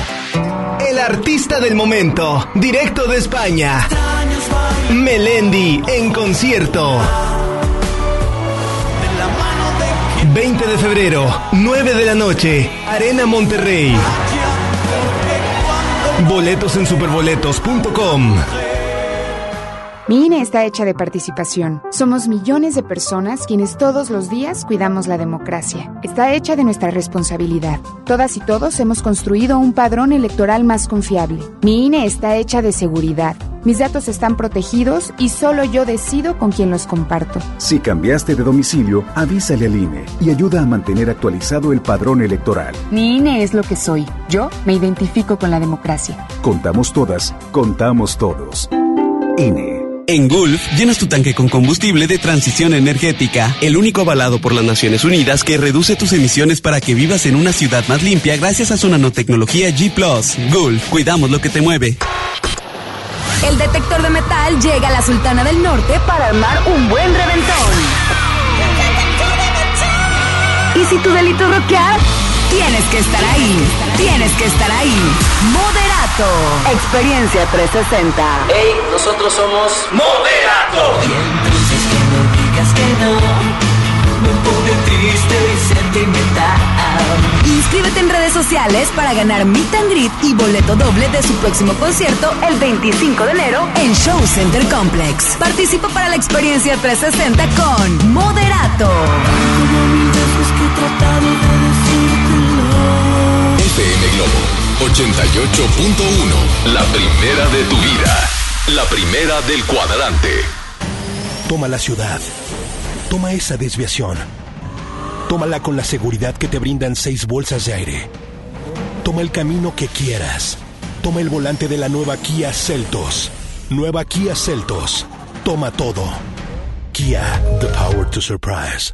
El artista del momento, directo de España. Melendi en concierto. 20 de febrero, 9 de la noche, Arena Monterrey. Boletos en superboletos.com. Mi INE está hecha de participación. Somos millones de personas quienes todos los días cuidamos la democracia. Está hecha de nuestra responsabilidad. Todas y todos hemos construido un padrón electoral más confiable. Mi INE está hecha de seguridad. Mis datos están protegidos y solo yo decido con quién los comparto. Si cambiaste de domicilio, avísale al INE y ayuda a mantener actualizado el padrón electoral. Mi INE es lo que soy. Yo me identifico con la democracia. Contamos todas, contamos todos. INE. En Gulf, llenas tu tanque con combustible de transición energética, el único avalado por las Naciones Unidas que reduce tus emisiones para que vivas en una ciudad más limpia gracias a su nanotecnología G ⁇ Gulf, cuidamos lo que te mueve. El detector de metal llega a la Sultana del Norte para armar un buen reventón. Y si tu delito es rockear, tienes que estar ahí. Tienes que estar ahí. Moderato. Experiencia 360. Hey, nosotros somos Moderato. Y entonces que no digas que no. Me pone triste y sentimental. Inscríbete en redes sociales para ganar Meet and Greet y boleto doble de su próximo concierto el 25 de enero en Show Center Complex. Participa para la experiencia 360 con Moderato. FM Globo 88.1. La primera de tu vida. La primera del cuadrante. Toma la ciudad. Toma esa desviación. Tómala con la seguridad que te brindan seis bolsas de aire. Toma el camino que quieras. Toma el volante de la nueva Kia Celtos. Nueva Kia Celtos. Toma todo. Kia, the power to surprise.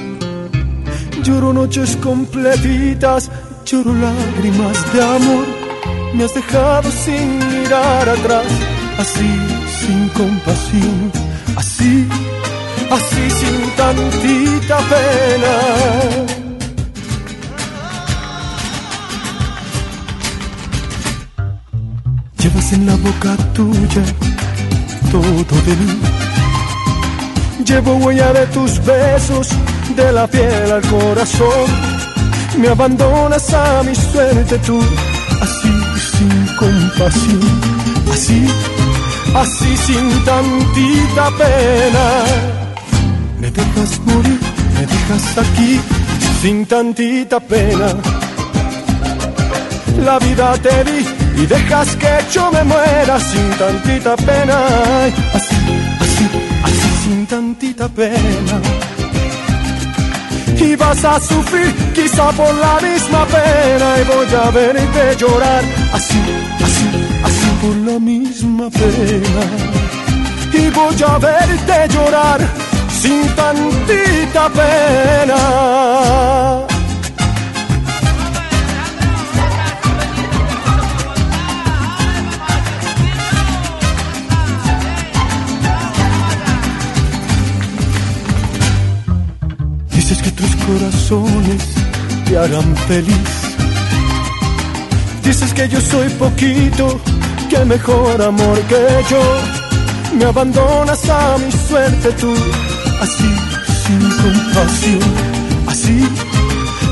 Lloro noches completitas, lloro lágrimas de amor. Me has dejado sin mirar atrás, así sin compasión, así, así sin tantita pena. Llevas en la boca tuya todo de mí. Llevo huella de tus besos, de la piel al corazón. Me abandonas a mi suerte tú, así sin compasión, así, así sin tantita pena. Me dejas morir, me dejas aquí, sin tantita pena. La vida te di y dejas que yo me muera sin tantita pena. Así, sin tantita pena. Y vas a sufrir quizá por la misma pena y voy a verte llorar así, así, así por la misma pena. Y voy a verte llorar sin tantita pena. Dices que tus corazones te harán feliz. Dices que yo soy poquito, que mejor amor que yo. Me abandonas a mi suerte tú, así sin compasión, así,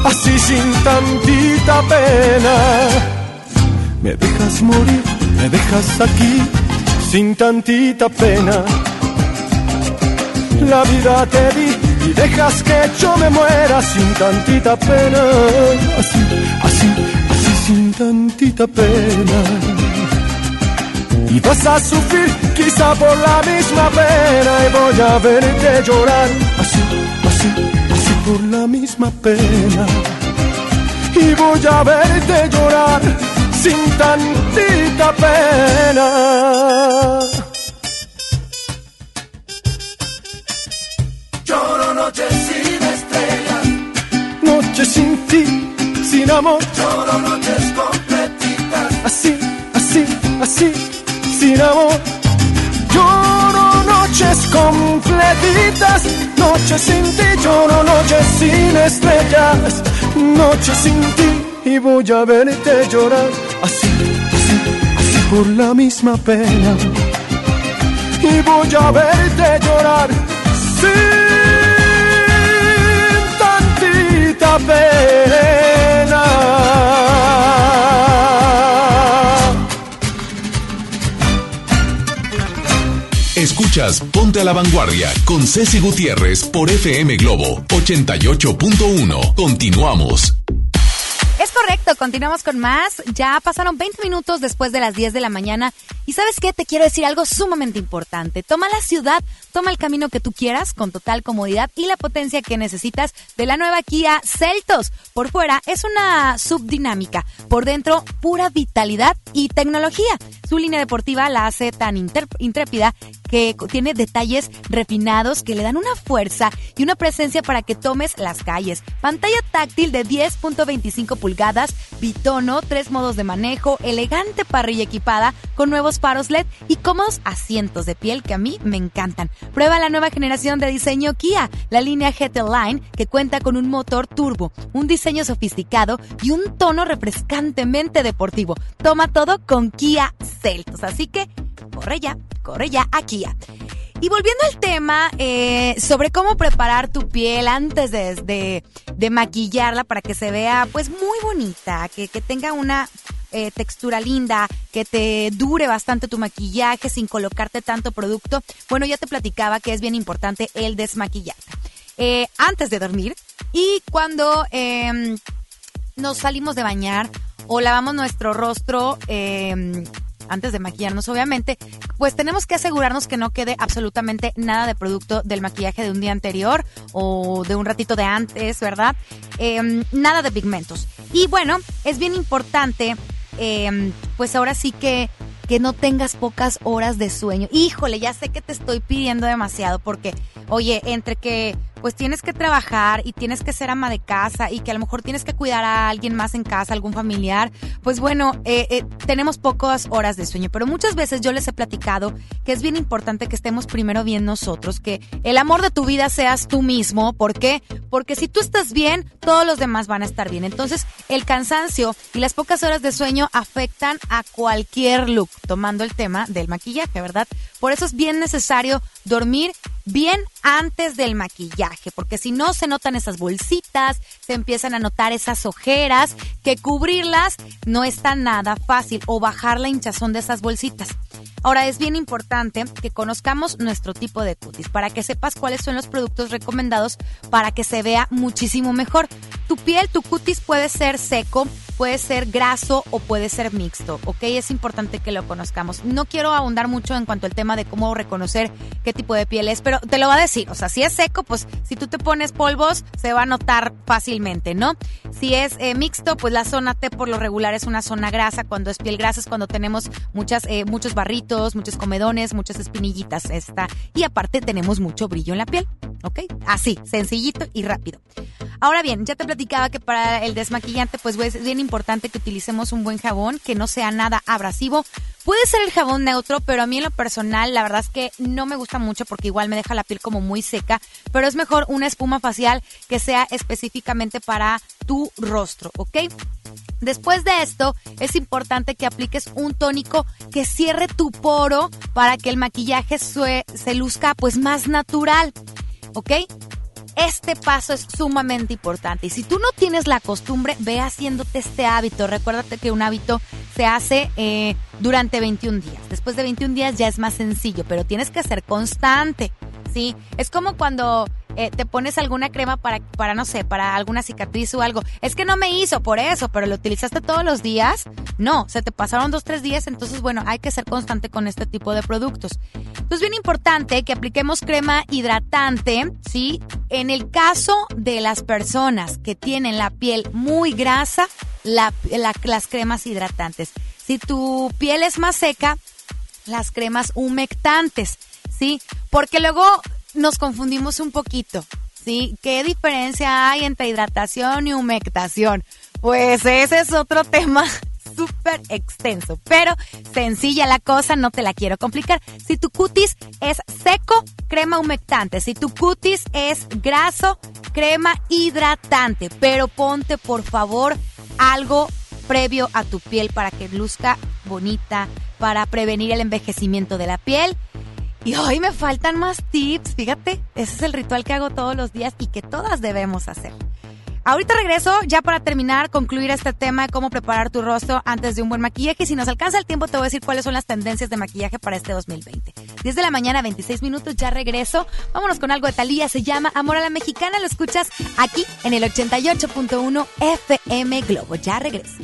así sin tantita pena. Me dejas morir, me dejas aquí, sin tantita pena. La vida te di y dejas que yo me muera sin tantita pena. Así, así, así sin tantita pena. Y vas a sufrir quizá por la misma pena y voy a verte llorar. Así, así, así por la misma pena. Y voy a verte llorar sin tantita pena. Lloro noches completitas. Así, así, así, sin amor. Lloro noches completitas, noches sin ti, lloro noches sin estrellas, noches sin ti y voy a verte llorar así, así, así por la misma pena y voy a verte llorar sin tantita pena. Escuchas Ponte a la Vanguardia con Ceci Gutiérrez por FM Globo 88.1. Continuamos. Es correcto, continuamos con más. Ya pasaron 20 minutos después de las 10 de la mañana. Y sabes qué, te quiero decir algo sumamente importante. Toma la ciudad, toma el camino que tú quieras con total comodidad y la potencia que necesitas de la nueva Kia Celtos. Por fuera es una subdinámica, por dentro pura vitalidad y tecnología. Su línea deportiva la hace tan intrépida que tiene detalles refinados que le dan una fuerza y una presencia para que tomes las calles. Pantalla táctil de 10.25 pulgadas, bitono, tres modos de manejo, elegante parrilla equipada con nuevos faros LED y cómodos asientos de piel que a mí me encantan. Prueba la nueva generación de diseño Kia, la línea GT Line que cuenta con un motor turbo, un diseño sofisticado y un tono refrescantemente deportivo. Toma todo con Kia Celtos, así que corre ya, ya a Kia. Y volviendo al tema eh, sobre cómo preparar tu piel antes de, de- maquillarla para que se vea pues muy bonita, que, que tenga una eh, textura linda, que te dure bastante tu maquillaje sin colocarte tanto producto. Bueno, ya te platicaba que es bien importante el desmaquillarte. Eh, antes de dormir y cuando em, nos salimos de bañar o lavamos nuestro rostro eh, antes de maquillarnos, obviamente, pues tenemos que asegurarnos que no quede absolutamente nada de producto del maquillaje de un día anterior o de un ratito de antes, ¿verdad? Eh, nada de pigmentos. Y bueno, es bien importante, eh, pues ahora sí que que no tengas pocas horas de sueño. Híjole, ya sé que te estoy pidiendo demasiado porque, oye, entre que pues tienes que trabajar y tienes que ser ama de casa y que a lo mejor tienes que cuidar a alguien más en casa, algún familiar, pues bueno, eh, eh, tenemos pocas horas de sueño. Pero muchas veces yo les he platicado que es bien importante que estemos primero bien nosotros, que el amor de tu vida seas tú mismo. ¿Por qué? Porque si tú estás bien, todos los demás van a estar bien. Entonces, el cansancio y las pocas horas de sueño afectan a cualquier look, tomando el tema del maquillaje, ¿verdad? Por eso es bien necesario dormir bien antes del maquillaje, porque si no se notan esas bolsitas, se empiezan a notar esas ojeras, que cubrirlas no está nada fácil o bajar la hinchazón de esas bolsitas. Ahora es bien importante que conozcamos nuestro tipo de cutis para que sepas cuáles son los productos recomendados para que se vea muchísimo mejor. Tu piel, tu cutis puede ser seco, puede ser graso o puede ser mixto, ¿ok? Es importante que lo conozcamos. No quiero ahondar mucho en cuanto al tema de cómo reconocer qué tipo de piel es, pero te lo va a decir. O sea, si es seco, pues si tú te pones polvos, se va a notar fácilmente, ¿no? Si es eh, mixto, pues la zona T por lo regular es una zona grasa. Cuando es piel grasa es cuando tenemos muchas, eh, muchos barritos, muchos comedones, muchas espinillitas. Esta. Y aparte tenemos mucho brillo en la piel, ¿ok? Así, sencillito y rápido. Ahora bien, ya te platicaba que para el desmaquillante, pues es bien importante que utilicemos un buen jabón, que no sea nada abrasivo. Puede ser el jabón neutro, pero a mí en lo personal, la verdad es que no me gusta mucho porque igual me deja la piel como muy seca, pero es mejor una espuma facial que sea específicamente para tu rostro, ¿ok? Después de esto, es importante que apliques un tónico que cierre tu poro para que el maquillaje se luzca pues más natural, ¿ok? Este paso es sumamente importante y si tú no tienes la costumbre, ve haciéndote este hábito. Recuérdate que un hábito se hace eh, durante 21 días. Después de 21 días ya es más sencillo, pero tienes que ser constante, ¿sí? Es como cuando eh, te pones alguna crema para, para, no sé, para alguna cicatriz o algo. Es que no me hizo por eso, pero lo utilizaste todos los días. No, se te pasaron dos, tres días, entonces bueno, hay que ser constante con este tipo de productos. Entonces, bien importante que apliquemos crema hidratante, ¿sí? En el caso de las personas que tienen la piel muy grasa, la- la- las cremas hidratantes. Si tu piel es más seca, las cremas humectantes, ¿sí? Porque luego nos confundimos un poquito, ¿sí? ¿Qué diferencia hay entre hidratación y humectación? Pues ese es otro tema súper extenso, pero sencilla la cosa, no te la quiero complicar. Si tu cutis es seco, crema humectante. Si tu cutis es graso, crema hidratante. Pero ponte por favor algo previo a tu piel para que luzca bonita, para prevenir el envejecimiento de la piel. Y hoy me faltan más tips, fíjate, ese es el ritual que hago todos los días y que todas debemos hacer. Ahorita regreso ya para terminar, concluir este tema de cómo preparar tu rostro antes de un buen maquillaje. Si nos alcanza el tiempo, te voy a decir cuáles son las tendencias de maquillaje para este 2020. 10 de la mañana, 26 minutos, ya regreso. Vámonos con algo de Talía, se llama Amor a la Mexicana. Lo escuchas aquí en el 88.1 FM Globo. Ya regreso.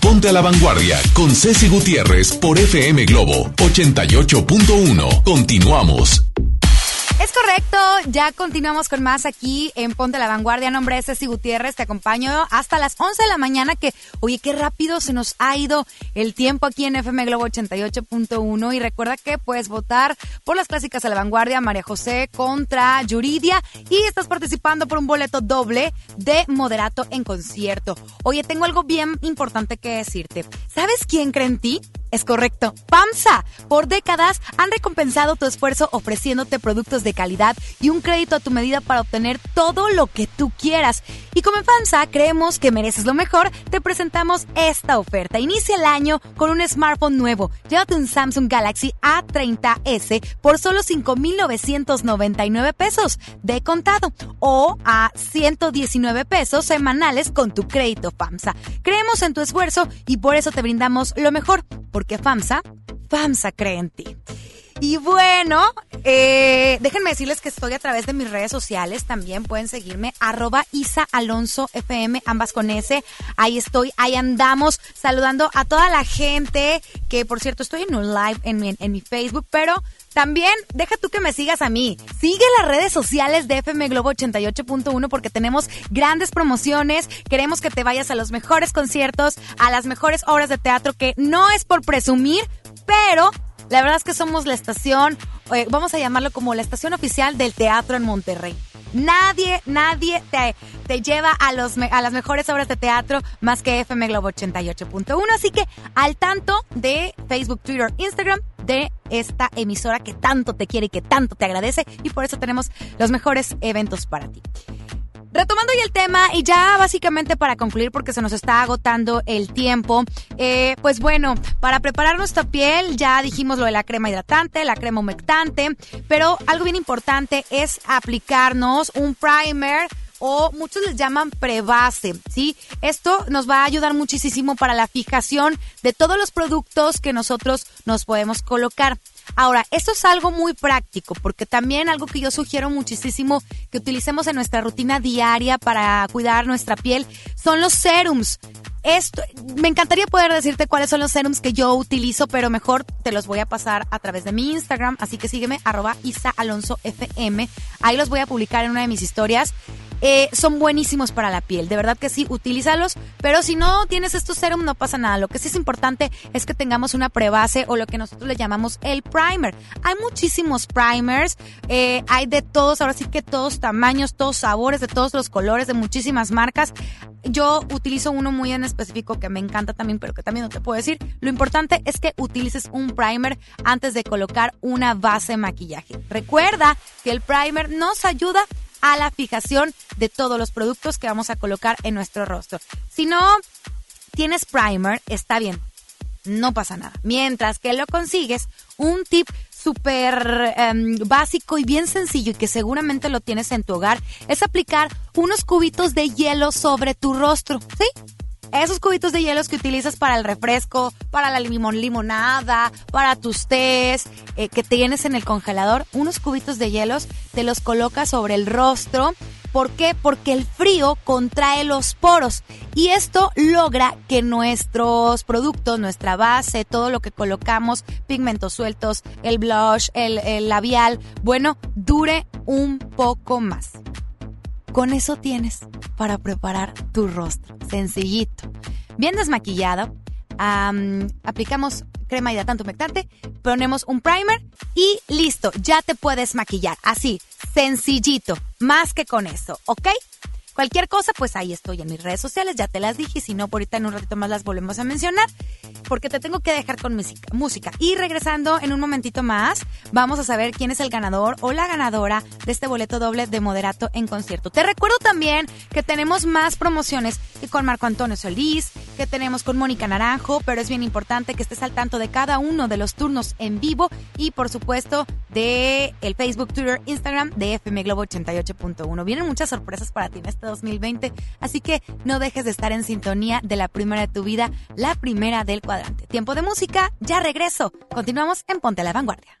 Ponte a la vanguardia con Ceci Gutiérrez por FM Globo 88.1. Continuamos. Es correcto, ya continuamos con más aquí en Ponte la Vanguardia. Nombre es Ceci Gutiérrez, te acompaño hasta las 11 de la mañana. Que, oye, qué rápido se nos ha ido el tiempo aquí en FM Globo 88.1. Y recuerda que puedes votar por las clásicas de la Vanguardia, María José contra Yuridia. Y estás participando por un boleto doble de Moderato en concierto. Oye, tengo algo bien importante que decirte. ¿Sabes quién cree en ti? Es correcto, PAMSA. Por décadas han recompensado tu esfuerzo ofreciéndote productos de calidad y un crédito a tu medida para obtener todo lo que tú quieras. Y como en FAMSA creemos que mereces lo mejor, te presentamos esta oferta. Inicia el año con un smartphone nuevo. Llévate un Samsung Galaxy A30s por solo 5,999 pesos de o a 119 pesos semanales con tu crédito FAMSA. Creemos en tu esfuerzo y por eso te brindamos lo mejor, porque FAMSA, FAMSA cree en ti. Y bueno, eh, déjenme decirles que estoy a través de mis redes sociales. También pueden seguirme, arroba Isa Alonso FM, ambas con S. Ahí estoy, ahí andamos, saludando a toda la gente. Que por cierto, estoy en un live en mi, en mi Facebook, pero también deja tú que me sigas a mí. Sigue las redes sociales de FM Globo 88.1 porque tenemos grandes promociones. Queremos que te vayas a los mejores conciertos, a las mejores obras de teatro, que no es por presumir, pero la verdad es que somos la estación, eh, vamos a llamarlo como la estación oficial del teatro en Monterrey. Nadie, nadie te, te lleva a, los, a las mejores obras de teatro más que FM Globo 88.1. Así que al tanto de Facebook, Twitter, Instagram de esta emisora que tanto te quiere y que tanto te agradece. Y por eso tenemos los mejores eventos para ti. Retomando ya el tema y ya básicamente para concluir porque se nos está agotando el tiempo, eh, pues bueno, para preparar nuestra piel ya dijimos lo de la crema hidratante, la crema humectante, pero algo bien importante es aplicarnos un primer o muchos les llaman prebase, ¿sí? Esto nos va a ayudar muchísimo para la fijación de todos los productos que nosotros nos podemos colocar. Ahora, esto es algo muy práctico, porque también algo que yo sugiero muchísimo que utilicemos en nuestra rutina diaria para cuidar nuestra piel son los serums. Esto, me encantaría poder decirte cuáles son los serums que yo utilizo, pero mejor te los voy a pasar a través de mi Instagram, así que sígueme, arroba Isa Alonso. Ahí los voy a publicar en una de mis historias. Eh, son buenísimos para la piel, de verdad que sí, utilízalos, pero si no tienes estos serums no pasa nada. Lo que sí es importante es que tengamos una prebase o lo que nosotros le llamamos el primer. Hay muchísimos primers, eh, hay de todos, ahora sí que todos tamaños, todos sabores, de todos los colores, de muchísimas marcas. Yo utilizo uno muy en específico que me encanta también, pero que también no te puedo decir. Lo importante es que utilices un primer antes de colocar una base de maquillaje. Recuerda que el primer nos ayuda a la fijación de todos los productos que vamos a colocar en nuestro rostro. Si no tienes primer, está bien, no pasa nada. Mientras que lo consigues, un tip súper em, básico y bien sencillo y que seguramente lo tienes en tu hogar es aplicar unos cubitos de hielo sobre tu rostro, ¿sí? Esos cubitos de hielos que utilizas para el refresco, para la limonada, para tus tés eh, que tienes en el congelador, unos cubitos de hielos te los colocas sobre el rostro. ¿Por qué? Porque el frío contrae los poros y esto logra que nuestros productos, nuestra base, todo lo que colocamos, pigmentos sueltos, el blush, el labial, bueno, dure un poco más. Con eso tienes para preparar tu rostro. Sencillito. Bien desmaquillado. am, aplicamos crema hidratante humectante, ponemos un primer y listo, ya te puedes maquillar. Así, sencillito, más que con eso, ¿ok? Cualquier cosa, pues ahí estoy en mis redes sociales, ya te las dije, y si no, por ahorita en un ratito más las volvemos a mencionar, porque te tengo que dejar con música. música. Y regresando en un momentito más, vamos a saber quién es el ganador o la ganadora de este boleto doble de Moderato en concierto. Te recuerdo también que tenemos más promociones que con Marco Antonio Solís, que tenemos con Mónica Naranjo, pero es bien importante que estés al tanto de cada uno de los turnos en vivo y por supuesto de el Facebook, Twitter, Instagram de FM Globo 88.1. Vienen muchas sorpresas para ti en este 2020, así que no dejes de estar en sintonía de la primera de tu vida, la primera del cuadrante. Tiempo de música, ya regreso. Continuamos en Ponte a la Vanguardia.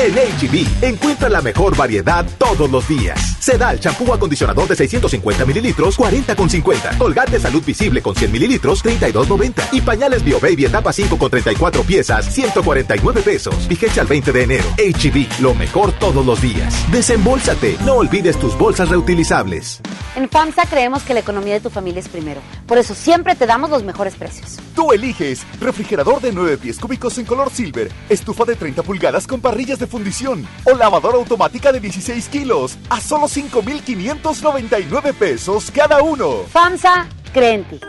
En HB, encuentra la mejor variedad todos los días. Sedal, champú acondicionador de 650 mililitros, 40,50. Colgate Salud Visible con 100 mililitros, 32,90. Y pañales BioBaby etapa 5 con 34 piezas, 149 pesos. Vigencia al 20 de enero. HB, lo mejor todos los días. Desembolsate, no olvides tus bolsas reutilizables. En FAMSA creemos que la economía de tu familia es primero. Por eso siempre te damos los mejores precios. Tú eliges refrigerador de 9 pies cúbicos en color silver, estufa de 30 pulgadas con parrillas de fundición o lavadora automática de 16 kilos a solo 5,599 pesos cada uno. FAMSA cree en ti.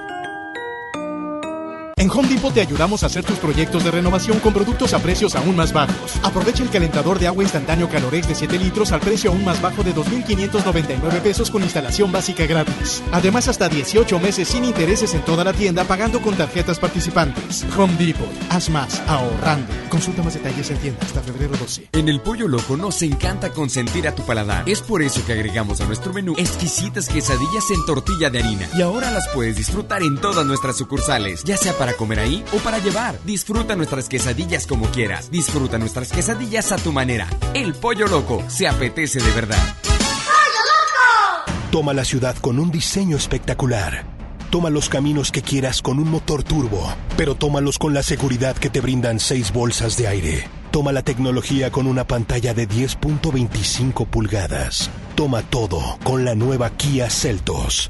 En Home Depot te ayudamos a hacer tus proyectos de renovación con productos a precios aún más bajos. Aprovecha el calentador de agua instantáneo Calorex de 7 litros al precio aún más bajo de 2.599 pesos con instalación básica gratis. Además, hasta 18 meses sin intereses en toda la tienda pagando con tarjetas participantes. Home Depot. Haz más ahorrando. Consulta más detalles en tienda hasta febrero 12. En el Pollo Loco nos encanta consentir a tu paladar. Es por eso que agregamos a nuestro menú exquisitas quesadillas en tortilla de harina. Y ahora las puedes disfrutar en todas nuestras sucursales, ya sea para comer ahí o para llevar. Disfruta nuestras quesadillas como quieras. Disfruta nuestras quesadillas a tu manera. El Pollo Loco se apetece de verdad. Toma la ciudad con un diseño espectacular. Toma los caminos que quieras con un motor turbo, pero tómalos con la seguridad que te brindan seis bolsas de aire. Toma la tecnología con una pantalla de 10.25 pulgadas. Toma todo con la nueva Kia Celtos.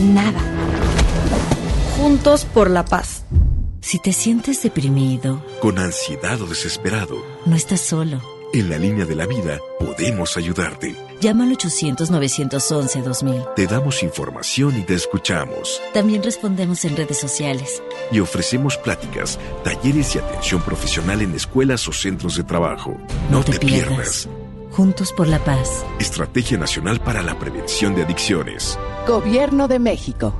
Nada. Juntos por la paz. Si te sientes deprimido, Con ansiedad o desesperado, no estás solo. en la línea de la vida podemos ayudarte. Llama al 800-911-2000. Te damos información y te escuchamos. También respondemos en redes sociales. Y ofrecemos pláticas, talleres y atención profesional en escuelas o centros de trabajo. No, te, pierdas. Juntos por la paz. Estrategia Nacional para la Prevención de Adicciones. Gobierno de México.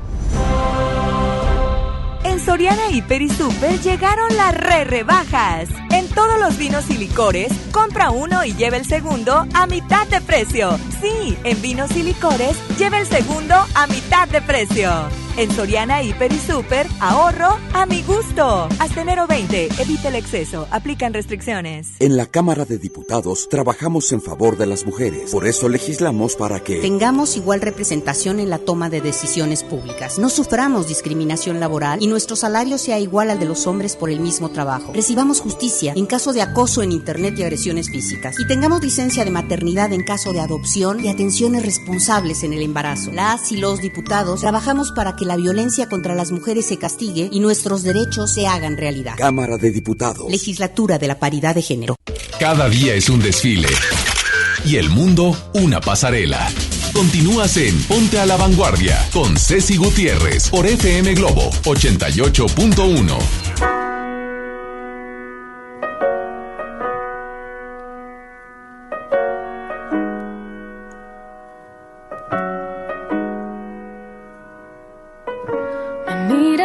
En Soriana Hiper y Super llegaron las re rebajas. En todos los vinos y licores, compra uno y lleva el segundo a mitad de precio. Sí, en vinos y licores, lleva el segundo a mitad de precio. En Soriana, Hiper y Super, ahorro a mi gusto. Hasta enero 20, evita el exceso, aplican restricciones. En la Cámara de Diputados trabajamos en favor de las mujeres. Por eso legislamos para que tengamos igual representación en la toma de decisiones públicas. No suframos discriminación laboral y nuestro salario sea igual al de los hombres por el mismo trabajo. Recibamos justicia en caso de acoso en Internet y agresiones físicas. Y tengamos licencia de maternidad en caso de adopción y atenciones responsables en el embarazo. Las y los diputados trabajamos para que la violencia contra las mujeres se castigue y nuestros derechos se hagan realidad. Cámara de Diputados. Legislatura de la Paridad de Género. Cada día es un desfile. Y el mundo una pasarela. Continúas en Ponte a la Vanguardia con Ceci Gutiérrez por FM Globo 88.1.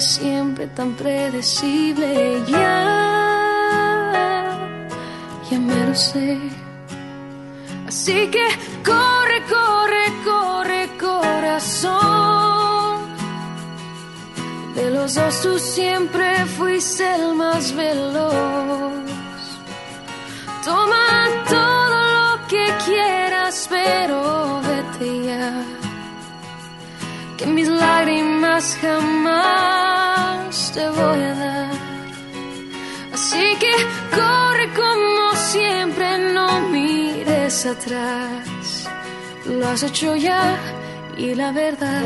siempre tan predecible. Ya, ya me lo sé. Así que corre, corre, corre, corazón. De los dos siempre fuiste el más veloz. Toma todo lo que quieras, pero vete ya que mis lágrimas jamás te voy a dar. Así que corre como siempre, no mires atrás. Lo has hecho ya y la verdad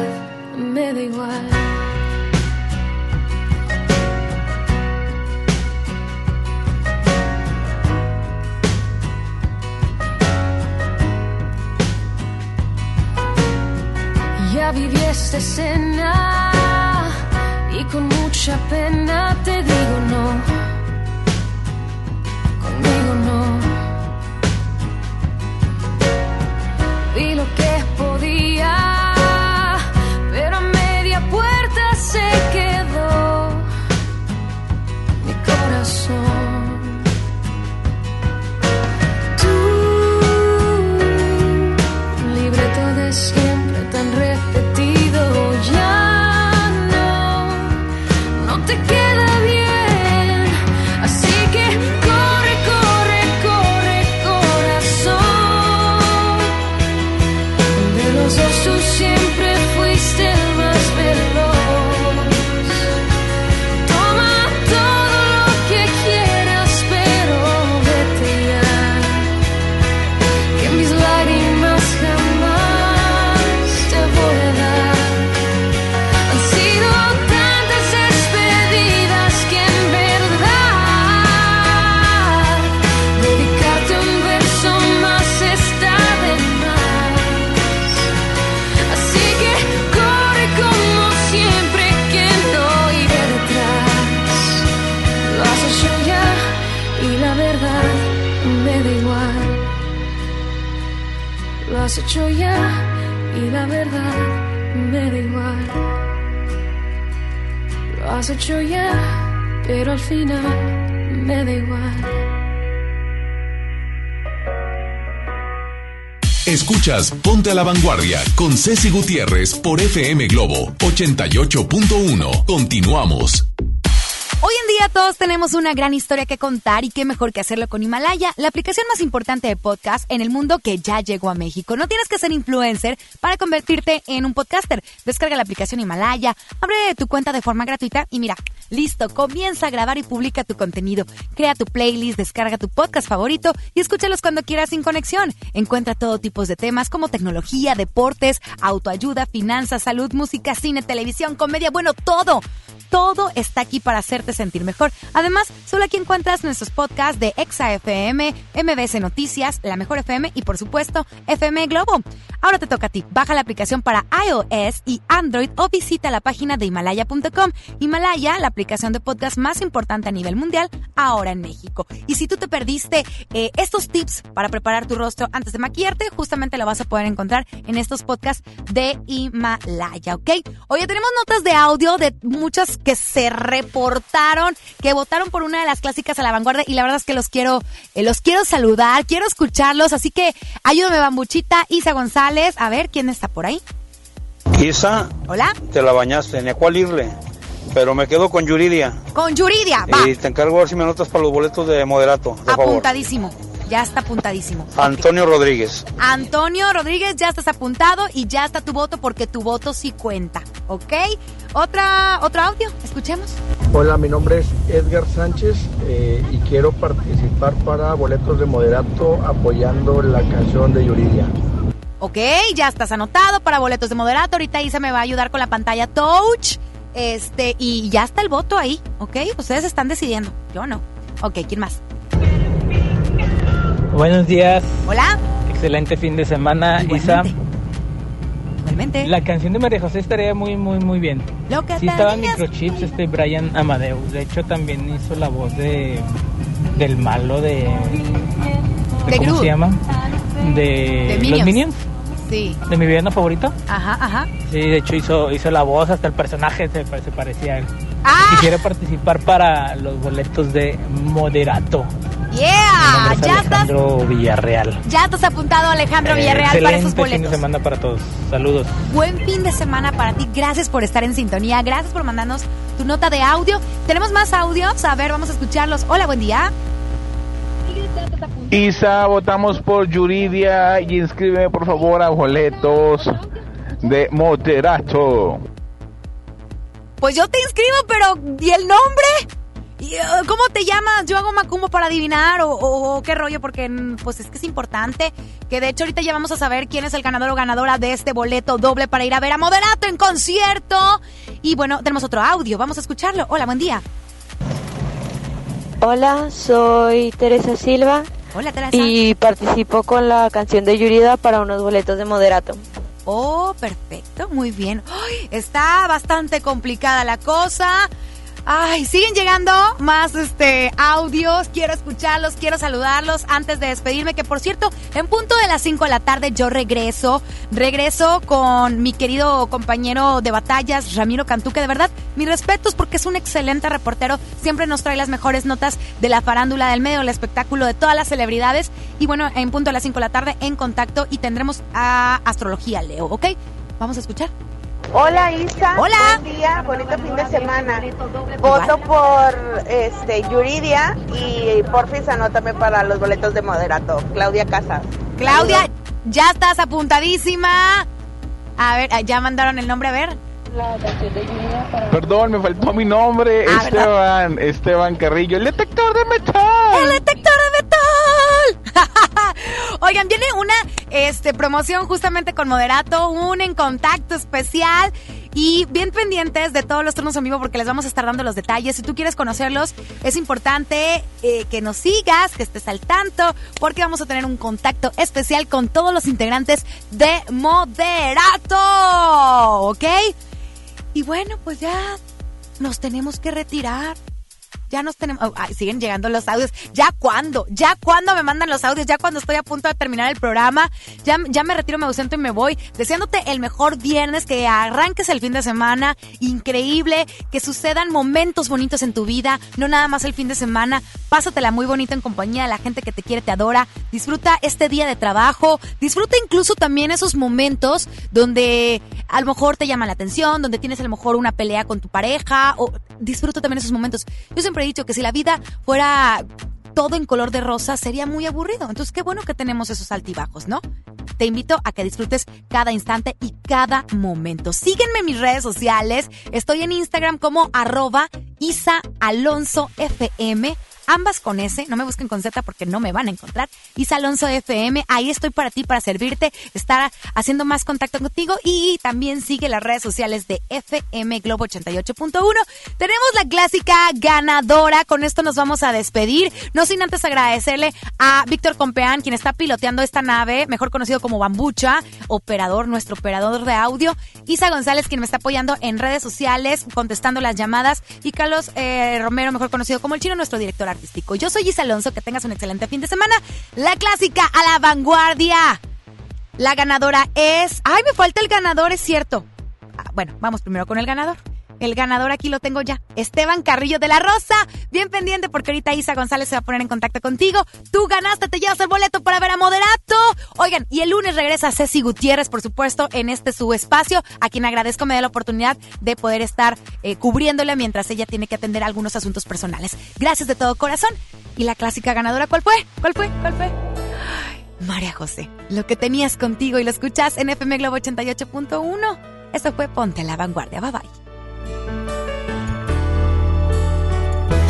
me da igual. Ya viví esta escena y con mucha pena te digo no. Conmigo no. Vi lo que Lo has hecho ya y la verdad me da igual. Lo has hecho ya, pero al final me da igual. Escuchas Ponte a la Vanguardia con Ceci Gutiérrez por FM Globo 88.1. Continuamos. Día todos tenemos una gran historia que contar y qué mejor que hacerlo con Himalaya, la aplicación más importante de podcast en el mundo que ya llegó a México. No tienes que ser influencer para convertirte en un podcaster. Descarga la aplicación Himalaya, abre tu cuenta de forma gratuita y mira, listo, comienza a grabar y publica tu contenido. Crea tu playlist, descarga tu podcast favorito y escúchalos cuando quieras sin conexión. Encuentra todo tipo de temas como tecnología, deportes, autoayuda, finanzas, salud, música, cine, televisión, comedia, bueno, todo. Todo está aquí para hacerte sentir mejor. Además, solo aquí encuentras nuestros podcasts de Exa FM, MBS Noticias, La Mejor FM y por supuesto FM Globo. Ahora te toca a ti. Baja la aplicación para iOS y Android o visita la página de Himalaya.com. Himalaya, la aplicación de podcast más importante a nivel mundial, ahora en México. Y si tú te perdiste eh, estos tips para preparar tu rostro antes de maquillarte, justamente lo vas a poder encontrar en estos podcasts de Himalaya, ¿ok? Oye, tenemos notas de audio de muchas que se reportaron, que votaron por una de las clásicas a la vanguardia y la verdad es que los quiero, eh, los quiero saludar, quiero escucharlos, así que ayúdame Bambuchita, Isa González, a ver quién está por ahí. Isa, Hola, te la bañaste, ni a cuál irle. Pero me quedo con Yuridia. con Yuridia, va, Y te encargo a ver si me anotas para los boletos de moderato, por favor. Ya está apuntadísimo. Antonio Rodríguez. Antonio Rodríguez, ya estás apuntado y ya está tu voto porque tu voto sí cuenta, ¿ok? Otra, otro audio, escuchemos. Hola, mi nombre es Edgar Sánchez eh, y quiero participar para boletos de moderato apoyando la canción de Yuridia. Ok, ya estás anotado para boletos de moderato. Ahorita Isa me va a ayudar con la pantalla touch. Este, y ya está el voto ahí, ¿ok? Ustedes están decidiendo, yo no. Ok, ¿quién más? Buenos días. Hola. Excelente fin de semana, Isa. Igualmente. La canción de María José estaría muy, muy, muy bien. Lo que Sí estaba en tenías- Microchips, este Brian Amadeus. De hecho, también hizo la voz de del malo de... De ¿Cómo Groot. se llama? De, De los Minions. Minions. Sí. De mi villano favorito. Ajá, ajá. Sí, de hecho hizo, hizo la voz, hasta el personaje se, se parecía a él. ¡Ah! Quisiera participar para los boletos de Moderato. Yeah, nombre es ya estás, Alejandro Villarreal. ya estás apuntado Alejandro Eh, Villarreal para esos excelente fin de boletos. semana para todos. Saludos. Buen fin de semana para ti. Gracias por estar en sintonía. Gracias por mandarnos tu nota de audio. Tenemos más audios. A ver, vamos a escucharlos. Hola, buen día. Isa, votamos por Yuridia y inscríbeme por favor a boletos de moderato. Pues yo te inscribo, pero ¿y el nombre? ¿Y, eh, ¿Cómo te llamas? Yo hago macumbo para adivinar o, o- o qué rollo, porque mm, pues es que es importante. Que de hecho ahorita ya vamos a saber quién es el ganador o ganadora de este boleto doble para ir a ver a Moderato en concierto. Y bueno, tenemos otro audio, vamos a escucharlo. Hola, buen día. Hola, soy Teresa Silva Hola, Teresa. y participo con la canción de Yurida para unos boletos de moderato. Oh, perfecto, muy bien. Está bastante complicada la cosa. Ay, siguen llegando más este audios, quiero escucharlos, quiero saludarlos antes de despedirme, que por cierto, en punto de las 5 de la tarde yo regreso, regreso con mi querido compañero de batallas, Ramiro Cantú, que de verdad, mis respetos porque es un excelente reportero, siempre nos trae las mejores notas de la farándula, del medio del espectáculo, de todas las celebridades, y bueno, en punto de las 5 de la tarde en contacto y tendremos a Astrología Leo, ¿ok? Vamos a escuchar. Hola Isa, Hola. buen día, bonito fin de semana. Voto por este Yuridia y porfis anótame para los boletos de moderato. Claudia Casas. Claudia, ya estás apuntadísima. A ver, ah, ya mandaron el nombre, a ver. Perdón, me faltó mi nombre, Ah, Esteban, Esteban Carrillo, el detector de metal. ¡El detector de metal! Oigan, viene una este, promoción justamente con Moderato, un en contacto especial. Y bien pendientes de todos los turnos en vivo porque les vamos a estar dando los detalles. Si tú quieres conocerlos, es importante eh, que nos sigas, que estés al tanto, porque vamos a tener un contacto especial con todos los integrantes de Moderato. ¿Ok? Y bueno, pues ya nos tenemos que retirar. Ya nos tenemos. oh, siguen llegando los audios. ¿Ya cuándo? ¿Ya cuándo me mandan los audios? ¿Ya cuando estoy a punto de terminar el programa? Ya, ya me retiro, me ausento y me voy. Deseándote el mejor viernes, que arranques el fin de semana. Increíble. Que sucedan momentos bonitos en tu vida. No nada más el fin de semana. Pásatela muy bonito en compañía de la gente que te quiere, te adora. Disfruta este día de trabajo. Disfruta incluso también esos momentos donde a lo mejor te llama la atención, donde tienes a lo mejor una pelea con tu pareja. O disfruta también esos momentos. Yo siempre he dicho que si la vida fuera todo en color de rosa sería muy aburrido. Entonces, qué bueno que tenemos esos altibajos, ¿no? Te invito a que disfrutes cada instante y cada momento. Síguenme en mis redes sociales. Estoy en Instagram como arroba Isa FM. Ambas con S, no me busquen con Z porque no me van a encontrar. Isa Alonso FM, ahí estoy para ti, para servirte, estar haciendo más contacto contigo y también sigue las redes sociales de FM Globo 88.1. Tenemos la clásica ganadora, con esto nos vamos a despedir, no sin antes agradecerle a Víctor Compeán, quien está piloteando esta nave, mejor conocido como Bambucha, operador, nuestro operador de audio, Isa González, quien me está apoyando en redes sociales, contestando las llamadas, y Carlos eh, Romero, mejor conocido como el chino, nuestro director. Yo soy Isa Alonso, que tengas un excelente fin de semana. La clásica a la vanguardia. La ganadora es... Ay, me falta el ganador, es cierto. Ah, bueno, vamos primero con el ganador. El ganador aquí lo tengo ya. Esteban Carrillo de la Rosa. Bien pendiente porque ahorita Isa González se va a poner en contacto contigo. Tú ganaste, te llevas el boleto para ver a Moderato. Oigan, y el lunes regresa Ceci Gutiérrez, por supuesto, en este su espacio, a quien agradezco me dé la oportunidad de poder estar eh, cubriéndole mientras ella tiene que atender algunos asuntos personales. Gracias de todo corazón. Y la clásica ganadora, ¿cuál fue? ¿Cuál fue? ¿Cuál fue? María José, lo que tenías contigo y lo escuchas en FM Globo 88.1. Esto fue Ponte la Vanguardia. Bye bye.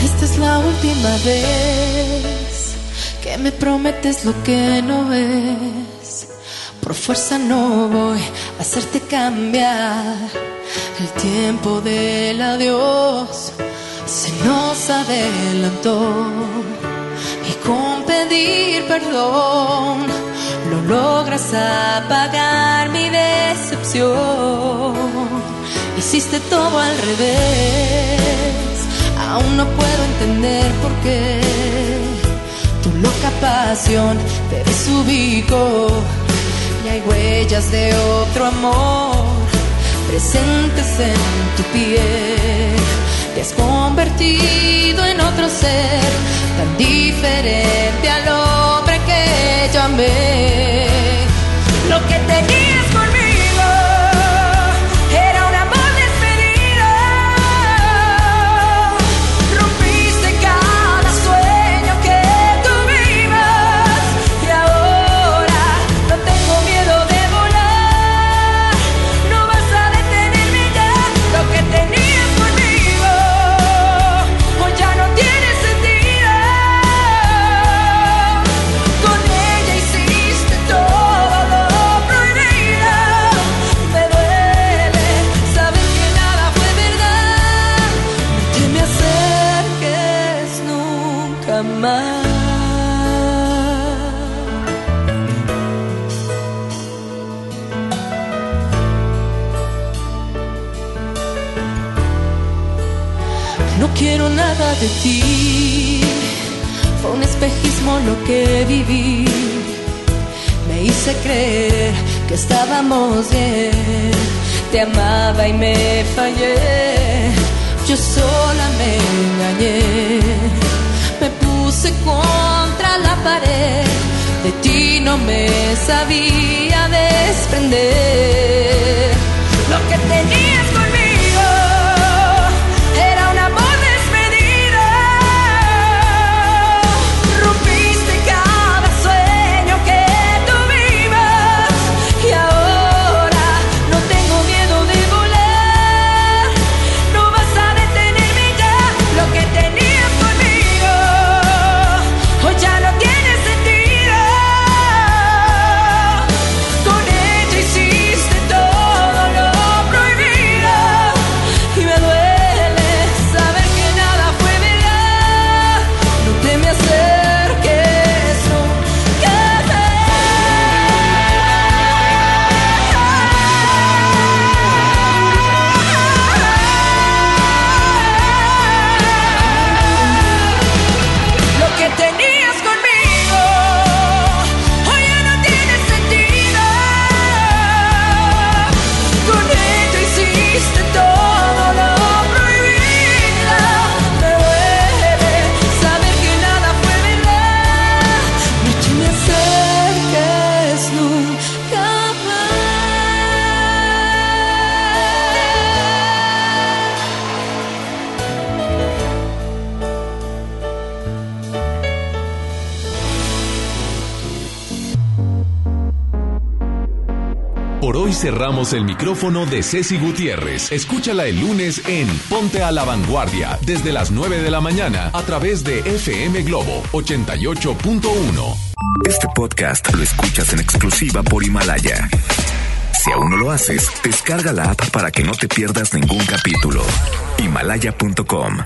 Esta es la última vez que me prometes lo que no es. Por fuerza no voy a hacerte cambiar. El tiempo del adiós se nos adelantó. Y con pedir perdón lo logras apagar mi decepción. Hiciste todo al revés Aún no puedo entender por qué tu loca pasión te desubicó y hay huellas de otro amor presentes en tu piel. Te has convertido en otro ser tan diferente al hombre que yo amé. Lo que tenías quiero nada de ti. Fue un espejismo lo que viví. Me hice creer que estábamos bien. Te amaba y me fallé. Yo sola me engañé. Me puse contra la pared. De ti no me sabía desprender. Lo que tenías cerramos el micrófono de Ceci Gutiérrez. Escúchala el lunes en Ponte a la Vanguardia desde las 9 de la mañana a través de FM Globo 88.1. Este podcast lo escuchas en exclusiva por Himalaya. Si aún no lo haces, descarga la app para que no te pierdas ningún capítulo. Himalaya.com